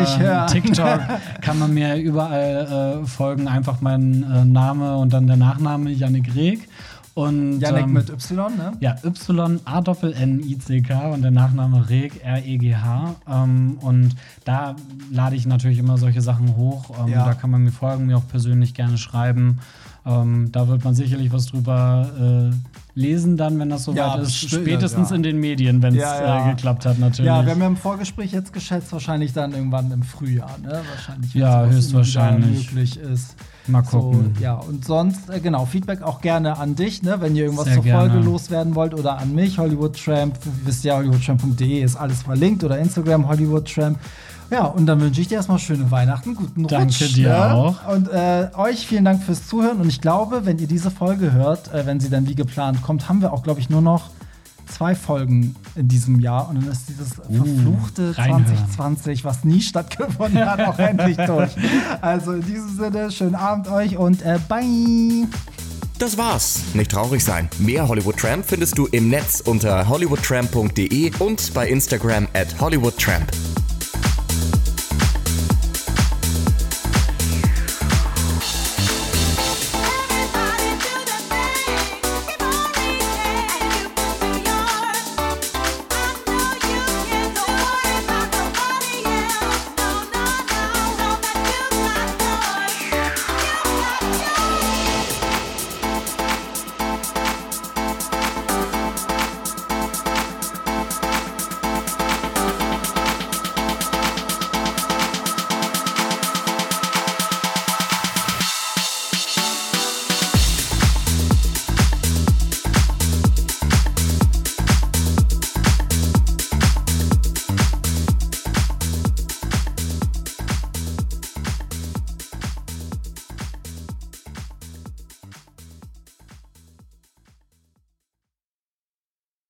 TikTok, kann man mir überall äh, folgen. Einfach mein äh, Name und dann der Nachname, Yannick Reg. Und, Janik ähm, mit Y, ne? Ja, Y-A-N-N-I-C-K und der Nachname Reg, R-E-G-H. Ähm, und da lade ich natürlich immer solche Sachen hoch. Ähm, Ja. Da kann man mir folgen, mir auch persönlich gerne schreiben. Ähm, da wird man sicherlich was drüber äh, lesen, dann, wenn das soweit Ja, ist. Spätestens ja. in den Medien, wenn es Ja, äh, geklappt hat, natürlich. Ja, wir haben ja im Vorgespräch jetzt geschätzt, wahrscheinlich dann irgendwann im Frühjahr, ne? Wahrscheinlich. wenn Ja, höchstwahrscheinlich. möglich ist. Mal gucken. So, ja, und sonst, äh, genau, Feedback auch gerne an dich, ne? wenn ihr irgendwas Sehr zur Folge gerne. loswerden wollt oder an mich, Hollywood Tramp. Ihr wisst ja, hollywoodtramp.de ist alles verlinkt oder Instagram Hollywood Tramp. Ja, und dann wünsche ich dir erstmal schöne Weihnachten, guten Danke Rutsch. dir ne? auch. Und äh, euch vielen Dank fürs Zuhören. Und ich glaube, wenn ihr diese Folge hört, äh, wenn sie dann wie geplant kommt, haben wir auch, glaube ich, nur noch zwei Folgen in diesem Jahr. Und dann ist dieses verfluchte reinhören. 2020, was nie stattgefunden hat, auch endlich durch. Also in diesem Sinne, schönen Abend euch und äh, bye. Das war's. Nicht traurig sein. Mehr Hollywood Tramp findest du im Netz unter hollywoodtramp.de und bei Instagram at hollywoodtramp.